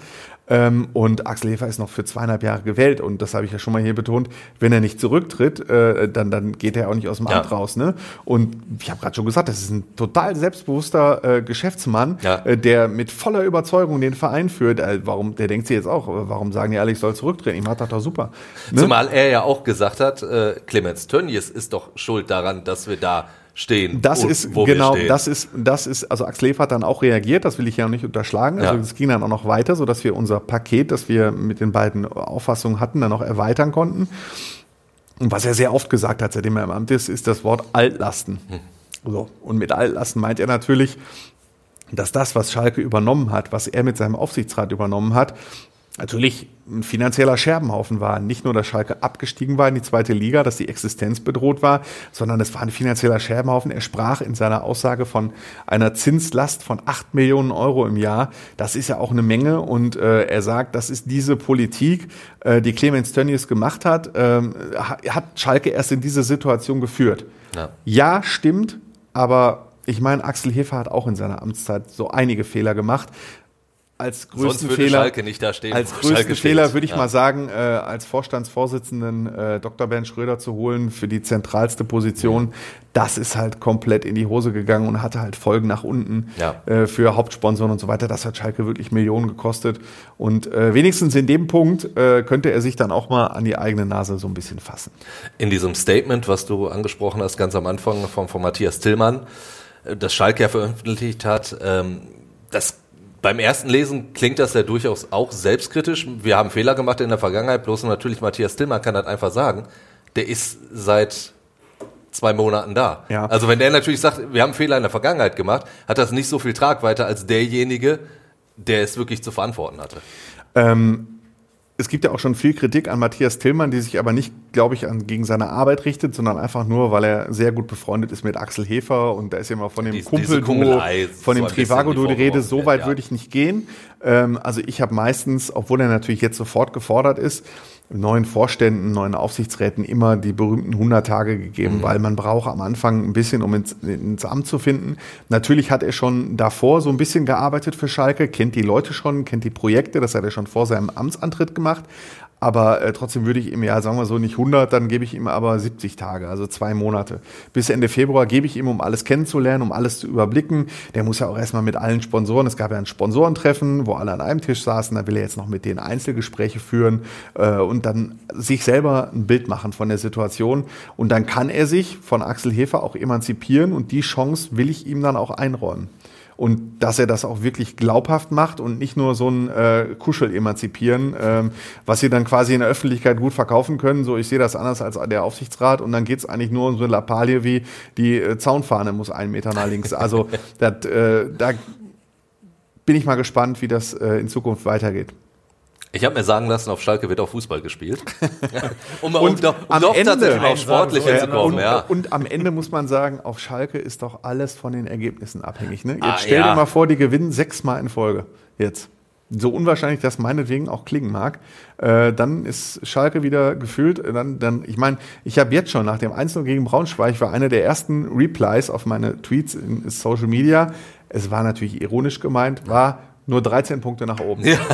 Speaker 3: Ähm, und Axel Hefer ist noch für zweieinhalb Jahre gewählt und das habe ich ja schon mal hier betont. Wenn er nicht zurücktritt, äh, dann, dann geht er auch nicht aus dem ja. Amt raus. Ne? Und ich habe gerade schon gesagt, das ist ein total selbstbewusster äh, Geschäftsmann, ja. äh, der mit voller Überzeugung den Verein führt. Äh, warum? Der denkt sich jetzt auch, warum sagen die alle, ich soll zurücktreten? Ich mache das doch super.
Speaker 2: Ne? Zumal er ja auch gesagt hat, äh, Clemens Tönnies ist doch schuld daran, dass wir da stehen.
Speaker 3: Das ist genau, das ist das ist also Axel hat dann auch reagiert, das will ich ja nicht unterschlagen. Also es ging dann auch noch weiter, so dass wir unser Paket, das wir mit den beiden Auffassungen hatten, dann noch erweitern konnten. Und was er sehr oft gesagt hat, seitdem er im Amt ist, ist das Wort Altlasten. Hm. So. Und mit Altlasten meint er natürlich, dass das, was Schalke übernommen hat, was er mit seinem Aufsichtsrat übernommen hat, natürlich ein finanzieller Scherbenhaufen war. Nicht nur, dass Schalke abgestiegen war in die zweite Liga, dass die Existenz bedroht war, sondern es war ein finanzieller Scherbenhaufen. Er sprach in seiner Aussage von einer Zinslast von acht Millionen Euro im Jahr. Das ist ja auch eine Menge und äh, er sagt, das ist diese Politik, äh, die Clemens Tönnies gemacht hat, äh, hat Schalke erst in diese Situation geführt. Ja, ja stimmt, aber ich meine, Axel Hefer hat auch in seiner Amtszeit so einige Fehler gemacht als größten Fehler, Schalke
Speaker 2: nicht da stehen,
Speaker 3: als größten Fehler würde ich ja. mal sagen, äh, als Vorstandsvorsitzenden äh, Dr. Bernd Schröder zu holen für die zentralste Position, mhm. das ist halt komplett in die Hose gegangen und hatte halt Folgen nach unten ja. äh, für Hauptsponsoren und so weiter. Das hat Schalke wirklich Millionen gekostet und äh, wenigstens in dem Punkt äh, könnte er sich dann auch mal an die eigene Nase so ein bisschen fassen.
Speaker 2: In diesem Statement, was du angesprochen hast, ganz am Anfang von, von Matthias Tillmann, äh, das Schalke ja veröffentlicht hat, ähm, das beim ersten Lesen klingt das ja durchaus auch selbstkritisch. Wir haben Fehler gemacht in der Vergangenheit, bloß natürlich Matthias Tillmann kann das einfach sagen. Der ist seit zwei Monaten da. Ja. Also wenn der natürlich sagt, wir haben Fehler in der Vergangenheit gemacht, hat das nicht so viel Tragweite als derjenige, der es wirklich zu verantworten hatte.
Speaker 3: Ähm, es gibt ja auch schon viel Kritik an Matthias Tillmann, die sich aber nicht, glaube ich, an, gegen seine Arbeit richtet, sondern einfach nur, weil er sehr gut befreundet ist mit Axel Hefer und da ist ja immer von dem Dies, Kumpel, von dem so Trivago-Duo die Rede. So weit ja. würde ich nicht gehen. Ähm, also ich habe meistens, obwohl er natürlich jetzt sofort gefordert ist, neuen Vorständen, neuen Aufsichtsräten immer die berühmten 100 Tage gegeben, mhm. weil man braucht am Anfang ein bisschen, um ins, ins, Amt zu finden. Natürlich hat er schon davor so ein bisschen gearbeitet für Schalke, kennt die Leute schon, kennt die Projekte, das hat er schon vor seinem Amtsantritt gemacht. Aber äh, trotzdem würde ich ihm, ja, sagen wir so, nicht 100, dann gebe ich ihm aber 70 Tage, also zwei Monate. Bis Ende Februar gebe ich ihm, um alles kennenzulernen, um alles zu überblicken. Der muss ja auch erstmal mit allen Sponsoren, es gab ja ein Sponsorentreffen, wo alle an einem Tisch saßen, da will er jetzt noch mit denen Einzelgespräche führen äh, und dann sich selber ein Bild machen von der Situation. Und dann kann er sich von Axel Hefer auch emanzipieren und die Chance will ich ihm dann auch einräumen und dass er das auch wirklich glaubhaft macht und nicht nur so ein äh, Kuschel emanzipieren, ähm, was sie dann quasi in der Öffentlichkeit gut verkaufen können. So, ich sehe das anders als der Aufsichtsrat und dann geht's eigentlich nur um so eine Lappalie wie die äh, Zaunfahne muss einen Meter nach links. Also [laughs] dat, äh, da bin ich mal gespannt, wie das äh, in Zukunft weitergeht.
Speaker 2: Ich habe mir sagen lassen, auf Schalke wird auch Fußball gespielt.
Speaker 3: um, [laughs] um, und um, doch Ende, tatsächlich auf sportliche zu kommen. Und, ja. und am Ende muss man sagen, auf Schalke ist doch alles von den Ergebnissen abhängig. Ne? Jetzt ah, stell ja. dir mal vor, die gewinnen sechsmal in Folge. Jetzt. So unwahrscheinlich das meinetwegen auch klingen mag, äh, dann ist Schalke wieder gefühlt. Dann, dann, ich meine, ich habe jetzt schon nach dem 1 gegen Braunschweig war einer der ersten Replies auf meine Tweets in Social Media. Es war natürlich ironisch gemeint, war nur 13 Punkte nach oben. Ja. [laughs]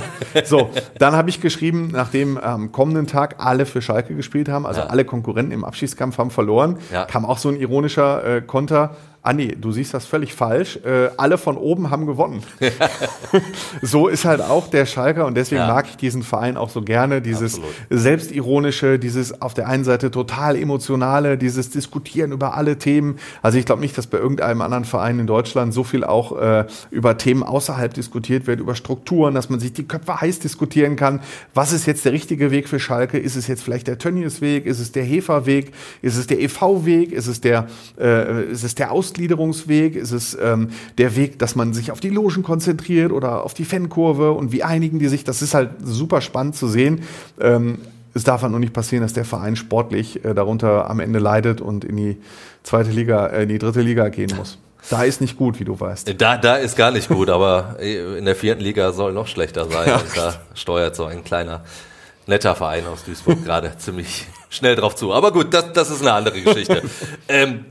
Speaker 3: So, dann habe ich geschrieben, nachdem am kommenden Tag alle für Schalke gespielt haben, also ja. alle Konkurrenten im Abschießkampf haben verloren, ja. kam auch so ein ironischer äh, Konter. Andi, du siehst das völlig falsch. Äh, alle von oben haben gewonnen. [laughs] so ist halt auch der Schalker und deswegen
Speaker 2: Ja.
Speaker 3: mag ich diesen Verein auch so gerne. Dieses
Speaker 2: Absolut.
Speaker 3: selbstironische, dieses auf der einen Seite total emotionale, dieses Diskutieren über alle Themen. Also ich glaube nicht, dass bei irgendeinem anderen Verein in Deutschland so viel auch äh, über Themen außerhalb diskutiert wird, über Strukturen, dass man sich die Köpfe heiß diskutieren kann. Was ist jetzt der richtige Weg für Schalke? Ist es jetzt vielleicht der Tönnies-Weg? Ist es der Hefer-Weg? Ist es der EV-Weg? Ist es der, äh, ist es der Ausgliederungsweg? Ist es ähm, der Weg, dass man sich auf die Logen konzentriert oder auf die Fankurve? Und wie einigen die sich? Das ist halt super spannend zu sehen. Ähm, es darf halt nur nicht passieren, dass der Verein sportlich äh, darunter am Ende leidet und in die zweite Liga, äh, in die dritte Liga gehen muss. Da ist nicht gut, wie du weißt.
Speaker 2: Da, da ist gar nicht gut, aber in der vierten Liga soll noch schlechter sein. Und da steuert so ein kleiner, netter Verein aus Duisburg gerade ziemlich schnell drauf zu. Aber gut, das, das ist eine andere Geschichte. [laughs] ähm,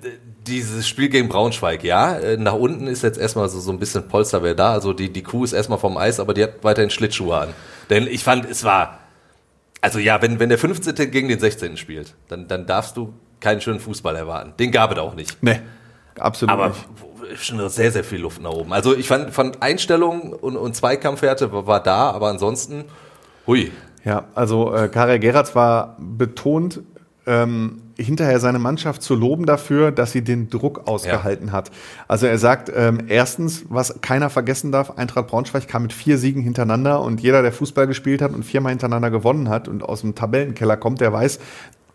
Speaker 2: dieses Spiel gegen Braunschweig, ja, äh, nach unten ist jetzt erstmal so, so ein bisschen Polsterwehr da. Also die, die Kuh ist erstmal vom Eis, aber die hat weiterhin Schlittschuhe an. Denn ich fand, es war, also ja, wenn, wenn der 15. gegen den 16. spielt, dann, dann darfst du keinen schönen Fußball erwarten. Den gab es auch nicht.
Speaker 3: Nee, absolut
Speaker 2: Aber
Speaker 3: nicht.
Speaker 2: schon sehr, sehr viel Luft nach oben. Also ich fand, fand Einstellung und, und Zweikampfwerte war, war da, aber ansonsten, hui.
Speaker 3: Ja, also äh, Karel Geratz war betont, ähm, hinterher seine Mannschaft zu loben dafür, dass sie den Druck ausgehalten hat. Also er sagt, ähm, erstens, was keiner vergessen darf, Eintracht Braunschweig kam mit vier Siegen hintereinander und jeder, der Fußball gespielt hat und viermal hintereinander gewonnen hat und aus dem Tabellenkeller kommt, der weiß,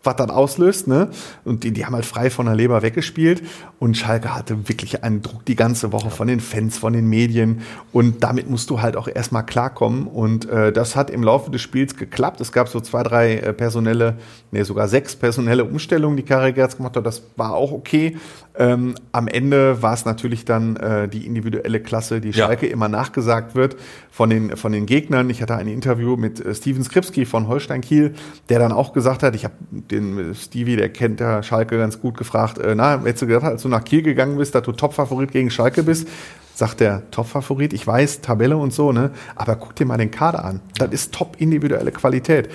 Speaker 3: was das auslöst, ne? Und die, die haben halt frei von der Leber weggespielt. Und Schalke hatte wirklich einen Druck die ganze Woche von den Fans, von den Medien. Und damit musst du halt auch erstmal klarkommen. Und äh, das hat im Laufe des Spiels geklappt. Es gab so zwei, drei äh, personelle, nee, sogar sechs personelle Umstellungen, die Karel Gerz gemacht hat. Das war auch okay. Ähm, am Ende war es natürlich dann äh, die individuelle Klasse, die
Speaker 2: Ja.
Speaker 3: Schalke immer nachgesagt wird von den, von den Gegnern. Ich hatte ein Interview mit äh, Steven Skripski von Holstein Kiel, der dann auch gesagt hat, ich habe den äh, Stevie, der kennt der Schalke ganz gut gefragt, äh, na, hättest du gesagt, als du nach Kiel gegangen bist, dass du Topfavorit gegen Schalke bist, sagt der Topfavorit, ich weiß, Tabelle und so, ne, aber guck dir mal den Kader an. Das ist top individuelle Qualität.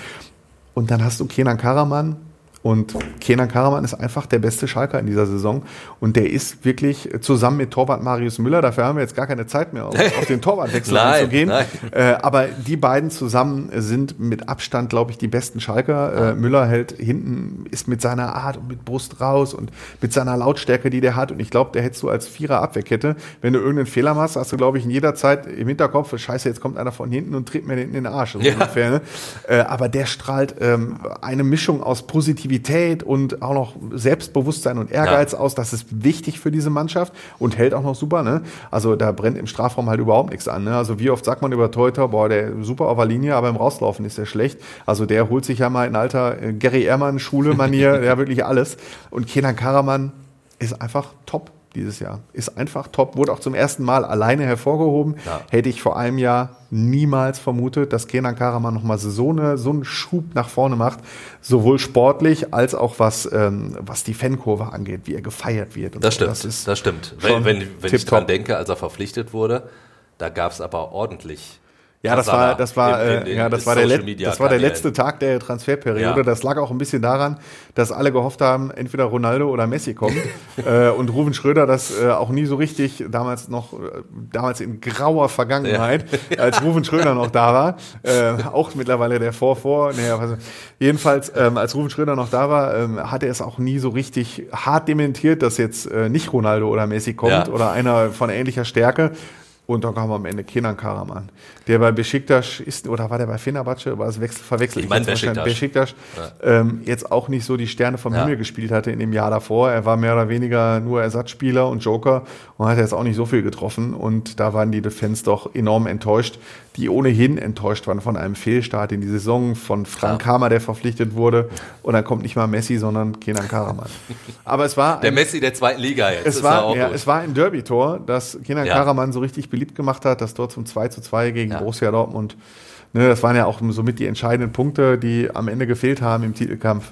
Speaker 3: Und dann hast du Kenan Karaman. Und Kenan Karaman ist einfach der beste Schalker in dieser Saison. Und der ist wirklich zusammen mit Torwart Marius Müller, dafür haben wir jetzt gar keine Zeit mehr, auf, auf den Torwartwechsel [laughs] einzugehen. Äh, aber die beiden zusammen sind mit Abstand, glaube ich, die besten Schalker. Äh, Müller hält hinten, ist mit seiner Art und mit Brust raus und mit seiner Lautstärke, die der hat. Und ich glaube, der hättest du als Vierer Abwehrkette. Wenn du irgendeinen Fehler machst, hast du, glaube ich, in jeder Zeit im Hinterkopf, scheiße, jetzt kommt einer von hinten und tritt mir hinten in den Arsch. So
Speaker 2: Ja.
Speaker 3: ungefähr, ne? äh, aber der strahlt ähm, eine Mischung aus Positivität und auch noch Selbstbewusstsein und Ehrgeiz aus. Das ist wichtig für diese Mannschaft und hält auch noch super. Ne? Also da brennt im Strafraum halt überhaupt nichts an. Ne? Also wie oft sagt man über Teuter, boah, der ist super auf der Linie, aber im Rauslaufen ist der schlecht. Also der holt sich ja mal in alter äh, Gary Ehrmann Schule-Manier, [laughs] ja wirklich alles. Und Kenan Karaman ist einfach top dieses Jahr. Ist einfach top, wurde auch zum ersten Mal alleine hervorgehoben.
Speaker 2: Ja.
Speaker 3: Hätte ich vor einem Jahr niemals vermutet, dass Kenan Karaman nochmal so, eine, so einen Schub nach vorne macht, sowohl sportlich als auch was, ähm, was die Fankurve angeht, wie er gefeiert wird. Und
Speaker 2: Das
Speaker 3: so.
Speaker 2: stimmt,
Speaker 3: Das
Speaker 2: das,
Speaker 3: ist
Speaker 2: stimmt. Wenn, wenn, wenn ich dran denke, als er verpflichtet wurde, da gab es aber ordentlich.
Speaker 3: Ja, das war, das war,
Speaker 2: in- in
Speaker 3: äh, ja, das war, der, Let das war der letzte Tag der Transferperiode.
Speaker 2: Ja.
Speaker 3: Das lag auch ein bisschen daran, dass alle gehofft haben, entweder Ronaldo oder Messi kommt. [laughs] äh, und Ruven Schröder das äh, auch nie so richtig, damals noch, äh, damals in grauer Vergangenheit, als Ruven Schröder noch da war, [laughs] äh, auch mittlerweile der Vor-Vor, naja, was, jedenfalls, ähm, als Ruven Schröder noch da war, ähm, hat er es auch nie so richtig hart dementiert, dass jetzt äh, nicht Ronaldo oder Messi kommt
Speaker 2: Ja.
Speaker 3: oder einer von ähnlicher Stärke. Und dann kam am Ende Kenan Karaman, der bei Besiktas ist, oder war der bei Fenerbahce, war es wechsel, verwechselt?
Speaker 2: Ich meine
Speaker 3: jetzt wahrscheinlich.
Speaker 2: Besiktas.
Speaker 3: Besiktas, ähm, jetzt auch nicht so die Sterne vom
Speaker 2: Ja.
Speaker 3: Himmel gespielt hatte in dem Jahr davor. Er war mehr oder weniger nur Ersatzspieler und Joker und hat jetzt auch nicht so viel getroffen. Und da waren die Fans doch enorm enttäuscht, die ohnehin enttäuscht waren von einem Fehlstart in die Saison, von Frank
Speaker 2: Klar.
Speaker 3: Kramer, der verpflichtet wurde. Und dann kommt nicht mal Messi, sondern Kenan Karaman. Aber es war
Speaker 2: Der
Speaker 3: ein-
Speaker 2: Messi der zweiten Liga jetzt.
Speaker 3: es war,
Speaker 2: ja
Speaker 3: ja, es war ein Derby-Tor, das Kenan
Speaker 2: Ja.
Speaker 3: Karaman so richtig beliebt gemacht hat, das Tor zum 2 zu 2 gegen
Speaker 2: Ja.
Speaker 3: Borussia Dortmund. Ne, das waren ja auch somit die entscheidenden Punkte, die am Ende gefehlt haben im Titelkampf.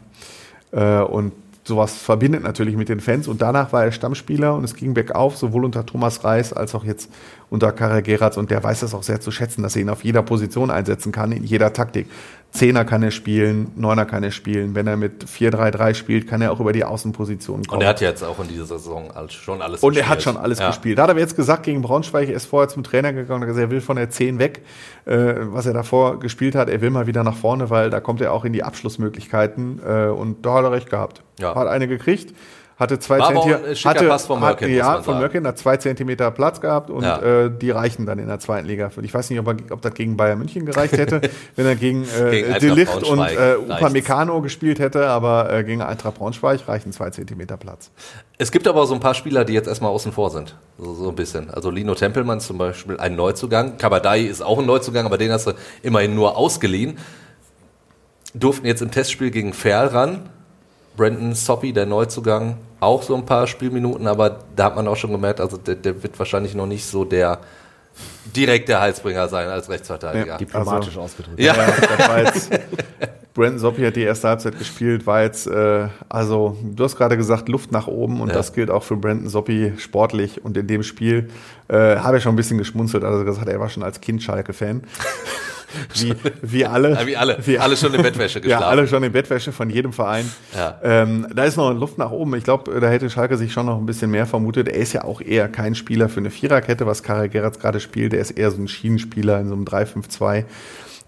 Speaker 3: Äh, und sowas verbindet natürlich mit den Fans. Und danach war er Stammspieler und es ging bergauf, sowohl unter Thomas Reis als auch jetzt unter Karel Geratz. Und der weiß das auch sehr zu schätzen, dass er ihn auf jeder Position einsetzen kann, in jeder Taktik. Zehner kann er spielen, Neuner kann er spielen. Wenn er mit 4-3-3 spielt, kann er auch über die Außenposition kommen.
Speaker 2: Und er hat jetzt auch in dieser Saison schon alles
Speaker 3: Und er hat schon alles ja. gespielt. Da hat er jetzt gesagt, gegen Braunschweig, er ist vorher zum Trainer gegangen, hat gesagt, er will von der 10 weg, äh, was er davor gespielt hat. Er will mal wieder nach vorne, weil da kommt er auch in die Abschlussmöglichkeiten. Äh, und da hat er recht gehabt.
Speaker 2: Ja.
Speaker 3: Hat eine gekriegt hatte zwei Zentimeter. Hatte,
Speaker 2: Pass von Mörken,
Speaker 3: hat, ja, von. Mörken hat zwei Zentimeter Platz gehabt und
Speaker 2: Ja.
Speaker 3: äh, die reichen dann in der zweiten Liga. Ich weiß nicht, ob, er, ob das gegen Bayern München gereicht hätte, [laughs] wenn er gegen, äh,
Speaker 2: Gegen Eintracht
Speaker 3: De Licht und äh. Upamecano gespielt hätte, aber äh, gegen Eintracht Braunschweig reichen zwei Zentimeter Platz.
Speaker 2: Es gibt aber so ein paar Spieler, die jetzt erstmal außen vor sind. So, so ein bisschen. Also Lino Tempelmann zum Beispiel ein Neuzugang. Kabadai ist auch ein Neuzugang, aber den hast du immerhin nur ausgeliehen. Durften jetzt im Testspiel gegen Ferl ran. Brandon Soppy, der Neuzugang, auch so ein paar Spielminuten, aber da hat man auch schon gemerkt, also der, der wird wahrscheinlich noch nicht so der direkte Heilsbringer sein als Rechtsverteidiger.
Speaker 3: Ja,
Speaker 4: Diplomatisch
Speaker 3: Also-
Speaker 4: ausgedrückt.
Speaker 2: Ja.
Speaker 3: Brandon Soppi hat die erste Halbzeit gespielt, war jetzt, äh, also du hast gerade gesagt, Luft nach oben und
Speaker 2: Ja.
Speaker 3: das gilt auch für Brandon Soppi sportlich und in dem Spiel äh, habe ich schon ein bisschen geschmunzelt, also gesagt, er war schon als Kind Schalke-Fan. [laughs] wie, wie alle.
Speaker 2: Ja, wie alle.
Speaker 3: Wie
Speaker 2: alle schon in Bettwäsche [laughs]
Speaker 3: Ja,
Speaker 2: geschlafen.
Speaker 3: alle schon in Bettwäsche von jedem Verein.
Speaker 2: Ja.
Speaker 3: Ähm, da ist noch Luft nach oben. Ich glaube, da hätte Schalke sich schon noch ein bisschen mehr vermutet. Er ist ja auch eher kein Spieler für eine Viererkette, was Karel Geratz gerade spielt. Er ist eher so ein Schienenspieler in so einem 3-5-2,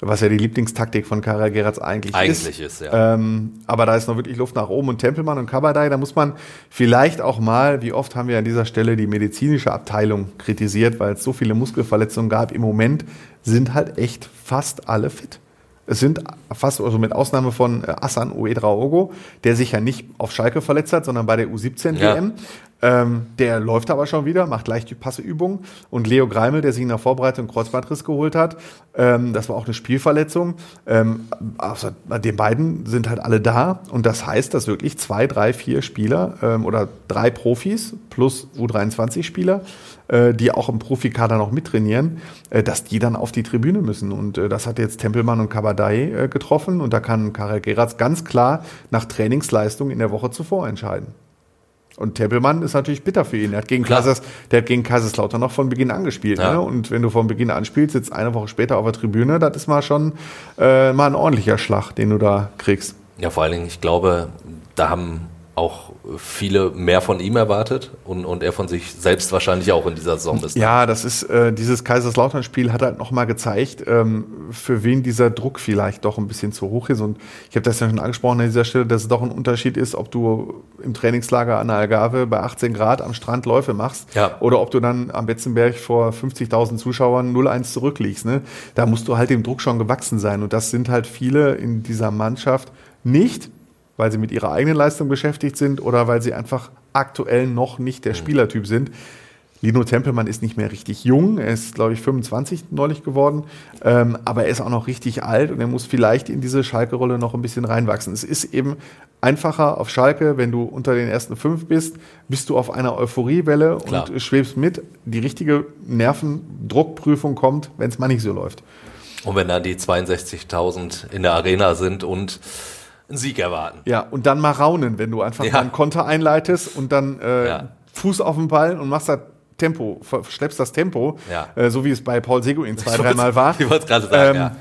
Speaker 3: was ja die Lieblingstaktik von Karel Geratz eigentlich,
Speaker 2: Eigentlich
Speaker 3: ist.
Speaker 2: ist, ja.
Speaker 3: Ähm, aber da ist noch wirklich Luft nach oben. Und Tempelmann und Kabadai, da muss man vielleicht auch mal, wie oft haben wir an dieser Stelle die medizinische Abteilung kritisiert, weil es so viele Muskelverletzungen gab. Im Moment sind halt echt fast alle fit. Es sind fast, also mit Ausnahme von äh, Asan Uedraogo, der sich ja nicht auf Schalke verletzt hat, sondern bei der U17
Speaker 2: Ja.
Speaker 3: WM. Ähm, der läuft aber schon wieder, macht leicht die Passeübungen. Und Leo Greimel, der sich in der Vorbereitung Kreuzbandriss geholt hat, ähm, das war auch eine Spielverletzung. Ähm, außer den beiden sind halt alle da. Und das heißt, dass wirklich zwei, drei, vier Spieler ähm, oder drei Profis plus U23-Spieler, äh, die auch im Profikader noch mittrainieren, äh, dass die dann auf die Tribüne müssen. Und äh, das hat jetzt Tempelmann und Kabadai äh, getroffen. Und da kann Karel Geratz ganz klar nach Trainingsleistung in der Woche zuvor entscheiden. Und Tempelmann ist natürlich bitter für ihn. Der hat gegen. Kaisers, der hat gegen Kaiserslautern noch von Beginn an gespielt.
Speaker 2: Ja.
Speaker 3: Ne? Und wenn du von Beginn an spielst, sitzt eine Woche später auf der Tribüne, das ist mal schon äh, mal ein ordentlicher Schlag, den du da kriegst.
Speaker 2: Ja, vor allen Dingen, ich glaube, da haben auch viele mehr von ihm erwartet und, und er von sich selbst wahrscheinlich auch in dieser Saison ist.
Speaker 3: Ja, das ist äh, dieses Kaiserslautern-Spiel hat halt nochmal gezeigt, ähm, für wen dieser Druck vielleicht doch ein bisschen zu hoch ist. Und ich habe das ja schon angesprochen an dieser Stelle, dass es doch ein Unterschied ist, ob du im Trainingslager an der Algarve bei 18 Grad am Strand Läufe machst
Speaker 2: Ja.
Speaker 3: oder ob du dann am Betzenberg vor 50.000 Zuschauern 0-1 zurückliegst. Ne? Da musst du halt dem Druck schon gewachsen sein. Und das sind halt viele in dieser Mannschaft nicht, weil sie mit ihrer eigenen Leistung beschäftigt sind oder weil sie einfach aktuell noch nicht der Spielertyp sind. Lino Tempelmann ist nicht mehr richtig jung. Er ist, glaube ich, 25 neulich geworden. Ähm, aber er ist auch noch richtig alt und er muss vielleicht in diese Schalke-Rolle noch ein bisschen reinwachsen. Es ist eben einfacher auf Schalke, wenn du unter den ersten fünf bist, bist du auf einer Euphoriewelle
Speaker 2: Klar.
Speaker 3: und schwebst mit. Die richtige Nervendruckprüfung kommt, wenn es mal nicht so läuft.
Speaker 2: Und wenn dann die 62.000 in der Arena sind und einen Sieg erwarten.
Speaker 3: Ja, und dann mal raunen, wenn du einfach
Speaker 2: Ja.
Speaker 3: mal einen Konter einleitest und dann äh,
Speaker 2: Ja.
Speaker 3: Fuß auf den Ball und machst das Tempo, schleppst das Tempo,
Speaker 2: Ja.
Speaker 3: äh, so wie es bei Paul Seguin zwei, dreimal war.
Speaker 2: Ich wollte gerade sagen,
Speaker 3: Ähm,
Speaker 2: ja.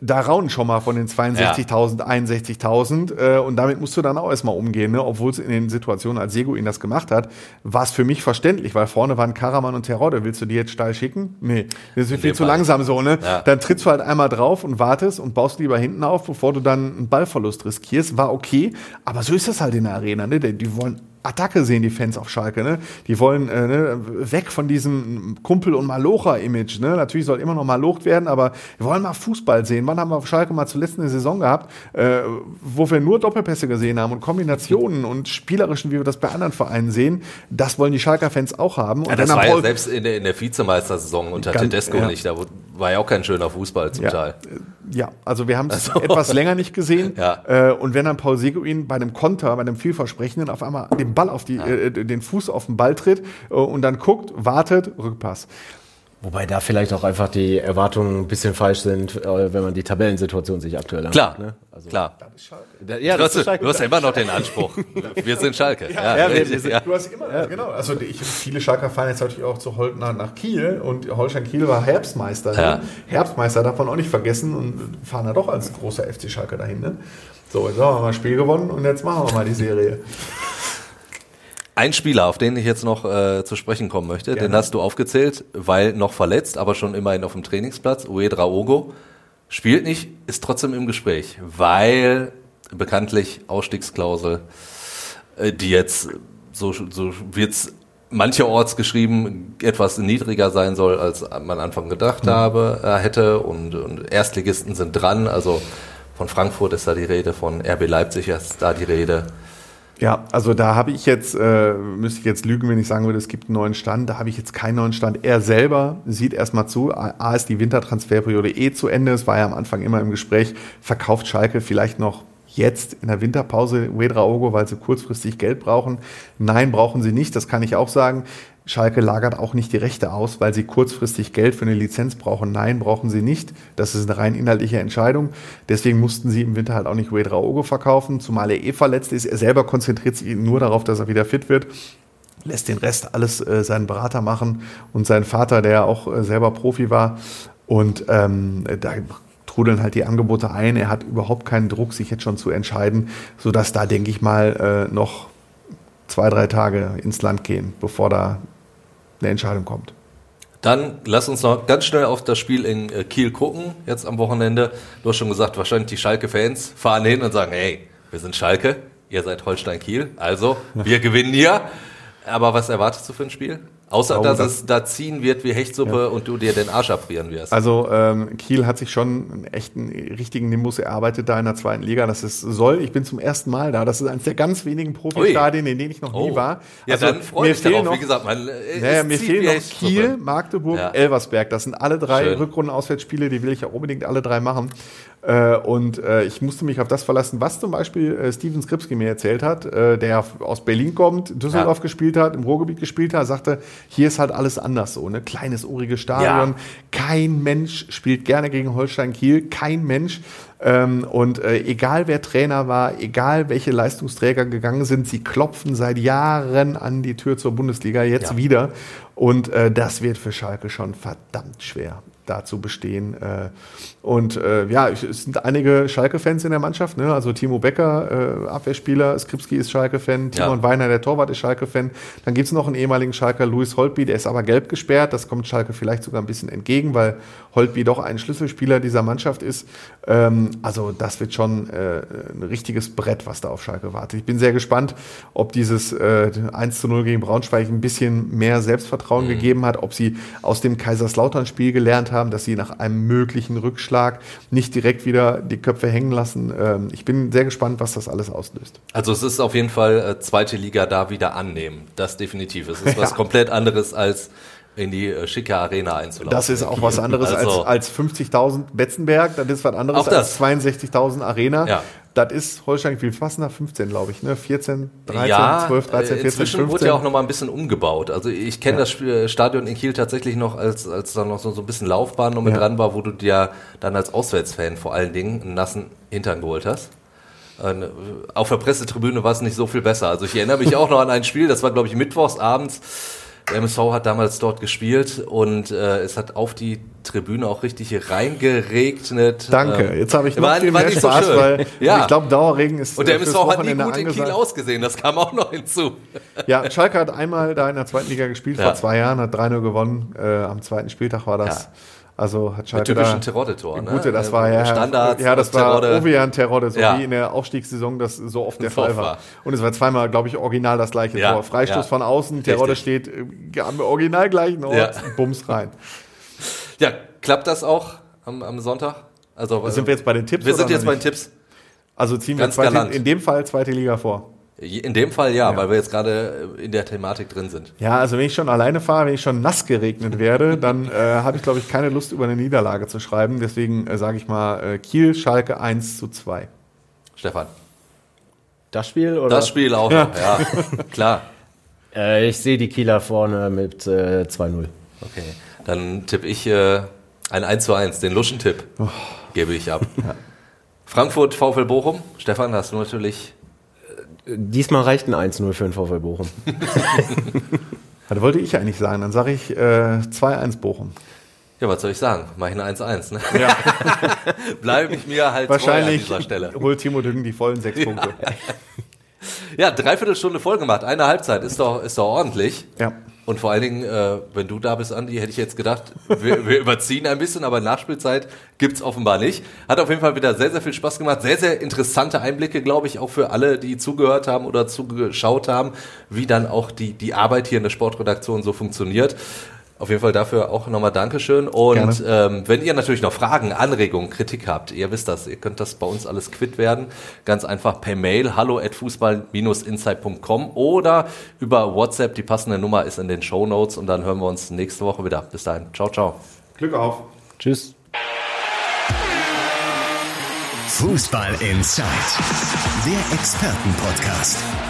Speaker 3: Da raunen schon mal von den 62.000, 61.000 äh, und damit musst du dann auch erstmal umgehen, ne? obwohl es in den Situationen, als Seguin das gemacht hat, war es für mich verständlich, weil vorne waren Karaman und Terodde. Willst du die jetzt steil schicken? Nee, das ist viel
Speaker 2: dem
Speaker 3: zu
Speaker 2: Fall.
Speaker 3: langsam so. Ne?
Speaker 2: Ja.
Speaker 3: Dann trittst du halt einmal drauf und wartest und baust lieber hinten auf, bevor du dann einen Ballverlust riskierst. War okay, aber so ist das halt in der Arena. Ne? Die wollen Attacke sehen, die Fans auf Schalke. Ne? Die wollen äh, ne, weg von diesem Kumpel- und Malocher-Image. Ne? Natürlich soll immer noch malocht werden, aber wir wollen mal Fußball sehen. Wann haben wir auf Schalke mal zuletzt eine Saison gehabt, äh, wo wir nur Doppelpässe gesehen haben und Kombinationen und spielerischen, wie wir das bei anderen Vereinen sehen? Das wollen die Schalker-Fans auch haben. Und
Speaker 2: Ja, das war ja selbst in der, in der Vizemeistersaison unter
Speaker 3: Ganz-
Speaker 2: Tedesco
Speaker 3: ja.
Speaker 2: nicht. Da war ja auch kein schöner Fußball zum
Speaker 3: Ja,
Speaker 2: Teil.
Speaker 3: ja, also wir haben es
Speaker 2: Also-
Speaker 3: etwas länger nicht gesehen. [laughs]
Speaker 2: Ja.
Speaker 3: Äh, und wenn dann Paul Seguin bei einem Konter, bei einem vielversprechenden, auf einmal den Ball auf die, äh, den Fuß auf den Ball tritt äh, und dann guckt, wartet, Rückpass.
Speaker 4: Wobei da vielleicht auch einfach die Erwartungen ein bisschen falsch sind, äh, wenn man die Tabellensituation sich aktuell anschaut.
Speaker 2: Klar,
Speaker 4: ne? Also,
Speaker 2: klar.
Speaker 4: Da, ja,
Speaker 2: Du
Speaker 4: das
Speaker 2: hast,
Speaker 4: ist Schalke.
Speaker 2: du hast ja immer noch den Anspruch. [laughs] Wir sind Schalke. Ja,
Speaker 3: Ja, wir, wir,
Speaker 2: ja.
Speaker 3: Du hast immer, also genau. Also ich, viele Schalker fahren jetzt natürlich auch zu Holt nach, Kiel und Holstein Kiel war Herbstmeister. Ne?
Speaker 2: Ja.
Speaker 3: Herbstmeister darf man auch nicht vergessen und fahren da doch als großer FC Schalke dahin. Ne? So, jetzt haben wir mal ein Spiel gewonnen und jetzt machen wir mal die Serie.
Speaker 2: Ein Spieler, auf den ich jetzt noch äh, zu sprechen kommen möchte, den hast du aufgezählt, weil noch verletzt, aber schon immerhin auf dem Trainingsplatz. Uedra Ogo spielt nicht, ist trotzdem im Gespräch, weil bekanntlich Ausstiegsklausel, äh, die jetzt, so, so wird's mancherorts geschrieben, etwas niedriger sein soll, als man Anfang gedacht habe, äh, hätte. Und, und Erstligisten sind dran, also von Frankfurt ist da die Rede, von RB Leipzig ist da die Rede.
Speaker 3: Ja, also da habe ich jetzt, äh, müsste ich jetzt lügen, wenn ich sagen würde, es gibt einen neuen Stand. Da habe ich jetzt keinen neuen Stand. Er selber sieht erstmal zu, A ist die Wintertransferperiode eh zu Ende. Es war ja am Anfang immer im Gespräch, verkauft Schalke vielleicht noch jetzt in der Winterpause Wedra Ogo, weil sie kurzfristig Geld brauchen. Nein, brauchen sie nicht, das kann ich auch sagen. Schalke lagert auch nicht die Rechte aus, weil sie kurzfristig Geld für eine Lizenz brauchen. Nein, brauchen sie nicht. Das ist eine rein inhaltliche Entscheidung. Deswegen mussten sie im Winter halt auch nicht Wedra Ogo verkaufen, zumal er eh verletzt ist. Er selber konzentriert sich nur darauf, dass er wieder fit wird lässt den Rest alles äh, seinen Berater machen und sein Vater, der auch äh, selber Profi war. Und ähm, da trudeln halt die Angebote ein. Er hat überhaupt keinen Druck, sich jetzt schon zu entscheiden, sodass da, denke ich mal, äh, noch zwei, drei Tage ins Land gehen, bevor da eine Entscheidung kommt.
Speaker 2: Dann lass uns noch ganz schnell auf das Spiel in äh, Kiel gucken, jetzt am Wochenende. Du hast schon gesagt, wahrscheinlich die Schalke-Fans fahren hin und sagen, hey, wir sind Schalke, ihr seid Holstein-Kiel, also wir gewinnen hier. Aber was erwartest du für ein Spiel? Außer,
Speaker 3: glaube,
Speaker 2: dass
Speaker 3: dass-
Speaker 2: es da ziehen wird wie Hechtsuppe und du dir den Arsch abfrieren wirst.
Speaker 3: Also ähm, Kiel hat sich schon einen echten, richtigen Nimbus erarbeitet da in der zweiten Liga. Das ist soll. Ich bin zum ersten Mal da. Das ist eines der ganz wenigen Profistadien, in denen ich noch nie war.
Speaker 2: Ja,
Speaker 3: Also,
Speaker 2: dann freue
Speaker 3: mir
Speaker 2: ich mich darauf.
Speaker 3: noch-
Speaker 2: Wie gesagt, man, äh,
Speaker 3: Naja, mir fehlen noch. Kiel, Magdeburg,
Speaker 2: Ja.
Speaker 3: Elversberg. Das sind alle drei
Speaker 2: Schön.
Speaker 3: Rückrunden-Auswärtsspiele, die will ich auch unbedingt alle drei machen. Äh, und äh, ich musste mich auf das verlassen, was zum Beispiel äh, Steven Skripski mir erzählt hat, äh, der aus Berlin kommt, Düsseldorf
Speaker 2: Ja.
Speaker 3: gespielt hat, im Ruhrgebiet gespielt hat, sagte, hier ist halt alles anders so. Ne? Kleines, uriges Stadion.
Speaker 2: Ja.
Speaker 3: Kein Mensch spielt gerne gegen Holstein Kiel. Kein Mensch. Ähm, und äh, egal wer Trainer war, egal welche Leistungsträger gegangen sind, sie klopfen seit Jahren an die Tür zur Bundesliga, jetzt
Speaker 2: Ja.
Speaker 3: wieder. Und äh, das wird für Schalke schon verdammt schwer, da zu bestehen. Äh, und äh, ja, es sind einige Schalke-Fans in der Mannschaft. Ne? Also Timo Becker, äh, Abwehrspieler, Skripski ist Schalke-Fan,
Speaker 2: Ja.
Speaker 3: Timon Weiner, der Torwart, ist Schalke-Fan. Dann gibt's noch einen ehemaligen Schalker, Luis Holtby, der ist aber gelb gesperrt. Das kommt Schalke vielleicht sogar ein bisschen entgegen, weil Holtby doch ein Schlüsselspieler dieser Mannschaft ist. Also das wird schon äh, ein richtiges Brett, was da auf Schalke wartet. Ich bin sehr gespannt, ob dieses äh, 1 zu 0 gegen Braunschweig ein bisschen mehr Selbstvertrauen gegeben hat, ob sie aus dem Kaiserslautern-Spiel gelernt haben, dass sie nach einem möglichen Rückschlag nicht direkt wieder die Köpfe hängen lassen. Ähm, ich bin sehr gespannt, was das alles auslöst.
Speaker 2: Also es ist auf jeden Fall äh, zweite Liga da wieder annehmen. Das definitiv. Es ist [laughs] was
Speaker 3: Ja.
Speaker 2: komplett anderes als in die äh, schicke Arena einzulaufen.
Speaker 3: Das ist auch was [laughs] anderes
Speaker 2: Also-
Speaker 3: als, als 50.000 Betzenberg, das ist was anderes als 62.000 Arena.
Speaker 2: Ja.
Speaker 3: Das ist Holstein viel nach 15, glaube ich, ne? 14, 13,
Speaker 2: ja,
Speaker 3: 12, 13,
Speaker 2: äh,
Speaker 3: 14,
Speaker 2: inzwischen
Speaker 3: 15.
Speaker 2: wurde ja auch noch mal ein bisschen umgebaut. Also ich kenne das Sp- Stadion in Kiel tatsächlich noch, als, als da noch so, so ein bisschen Laufbahn noch mit
Speaker 3: Ja.
Speaker 2: dran war, wo du dir dann als Auswärtsfan vor allen Dingen einen nassen Hintern geholt hast. Äh, Auf der Pressetribüne war es nicht so viel besser. Also ich erinnere mich auch noch an ein Spiel, das war glaube ich mittwochs abends. Der MSV hat damals dort gespielt und äh, es hat auf die Tribüne auch richtig reingeregnet.
Speaker 3: Danke,
Speaker 2: Ähm,
Speaker 3: jetzt habe ich noch
Speaker 2: war-
Speaker 3: viel
Speaker 2: war
Speaker 3: mehr
Speaker 2: nicht so
Speaker 3: Spaß,
Speaker 2: schön.
Speaker 3: weil [laughs]
Speaker 2: Ja.
Speaker 3: ich glaube, Dauerregen ist
Speaker 2: und der
Speaker 3: äh,
Speaker 2: MSV hat nie gut in Kiel ausgesehen, das kam auch noch hinzu.
Speaker 3: Ja, Schalke hat einmal da in der zweiten Liga gespielt,
Speaker 2: Ja.
Speaker 3: vor zwei Jahren, hat 3-0 gewonnen. Äh, am zweiten Spieltag war das.
Speaker 2: Ja.
Speaker 3: Also hat Schalke
Speaker 2: typischen
Speaker 3: da,
Speaker 2: Terodde-Tor, ne?
Speaker 3: Gute, das
Speaker 2: Äh,
Speaker 3: war ja
Speaker 2: Standards
Speaker 3: ja, das war. Ovian Terodde, so
Speaker 2: Ja.
Speaker 3: wie in der Aufstiegssaison das so oft der
Speaker 2: So
Speaker 3: Fall war.
Speaker 2: war.
Speaker 3: Und es war zweimal, glaube ich, original das gleiche
Speaker 2: Ja,
Speaker 3: Tor. Freistoß
Speaker 2: ja.
Speaker 3: von außen, Terodde steht äh, am original gleichen Ort,
Speaker 2: Ja.
Speaker 3: Bums rein.
Speaker 2: Ja, klappt das auch am, am Sonntag? Also
Speaker 3: Sind wir jetzt bei den Tipps?
Speaker 2: Wir sind jetzt bei den? Tipps.
Speaker 3: Also ziehen wir
Speaker 2: Ganz
Speaker 3: zweite,
Speaker 2: galant.
Speaker 3: in dem Fall zweite Liga vor.
Speaker 2: In dem Fall ja, weil wir jetzt gerade in der Thematik drin sind.
Speaker 3: Ja, also wenn ich schon alleine fahre, wenn ich schon nass geregnet werde, dann äh, habe ich, glaube ich, keine Lust, über eine Niederlage zu schreiben. Deswegen äh, sage ich mal äh, Kiel, Schalke 1 zu 2.
Speaker 2: Stefan.
Speaker 4: Das Spiel oder?
Speaker 2: Das Spiel auch noch, ja. [laughs] Klar.
Speaker 4: Äh, ich sehe die Kieler vorne mit äh, 2-0.
Speaker 2: Okay. Dann tippe ich äh, ein 1 zu 1, den Luschen-Tipp gebe ich ab. Frankfurt, VfL Bochum. Stefan, hast du natürlich
Speaker 4: Diesmal reicht ein 1-0 für den VfL Bochum. [laughs]
Speaker 3: Das wollte ich eigentlich sagen. Dann sage ich äh, 2-1 Bochum.
Speaker 2: Ja, was soll ich sagen? Mach ich ein 1-1, ne? [laughs] Bleibe ich mir halt treu an
Speaker 3: Wahrscheinlich
Speaker 2: dieser Stelle.
Speaker 3: holt Timo Düngen die vollen sechs Punkte.
Speaker 2: Ja, dreiviertel Stunde voll gemacht. Eine Halbzeit ist doch, ist doch ordentlich.
Speaker 3: Ja.
Speaker 2: Und vor allen Dingen, äh, wenn du da bist, Andi, hätte ich jetzt gedacht, wir, wir überziehen ein bisschen, aber Nachspielzeit gibt's offenbar nicht. Hat auf jeden Fall wieder sehr, sehr viel Spaß gemacht. Sehr, sehr interessante Einblicke, glaube ich, auch für alle, die zugehört haben oder zugeschaut haben, wie dann auch die, die Arbeit hier in der Sportredaktion so funktioniert. Auf jeden Fall dafür auch nochmal Dankeschön. Und ähm, wenn ihr natürlich noch Fragen, Anregungen, Kritik habt, ihr wisst das, ihr könnt das bei uns alles quitt werden. Ganz einfach per Mail, hallo at fußball-insight.com oder über WhatsApp. Die passende Nummer ist in den Show Notes und dann hören wir uns nächste Woche wieder. Bis dahin. Ciao, ciao.
Speaker 3: Glück auf.
Speaker 4: Tschüss.
Speaker 1: Fußball Inside, der Expertenpodcast.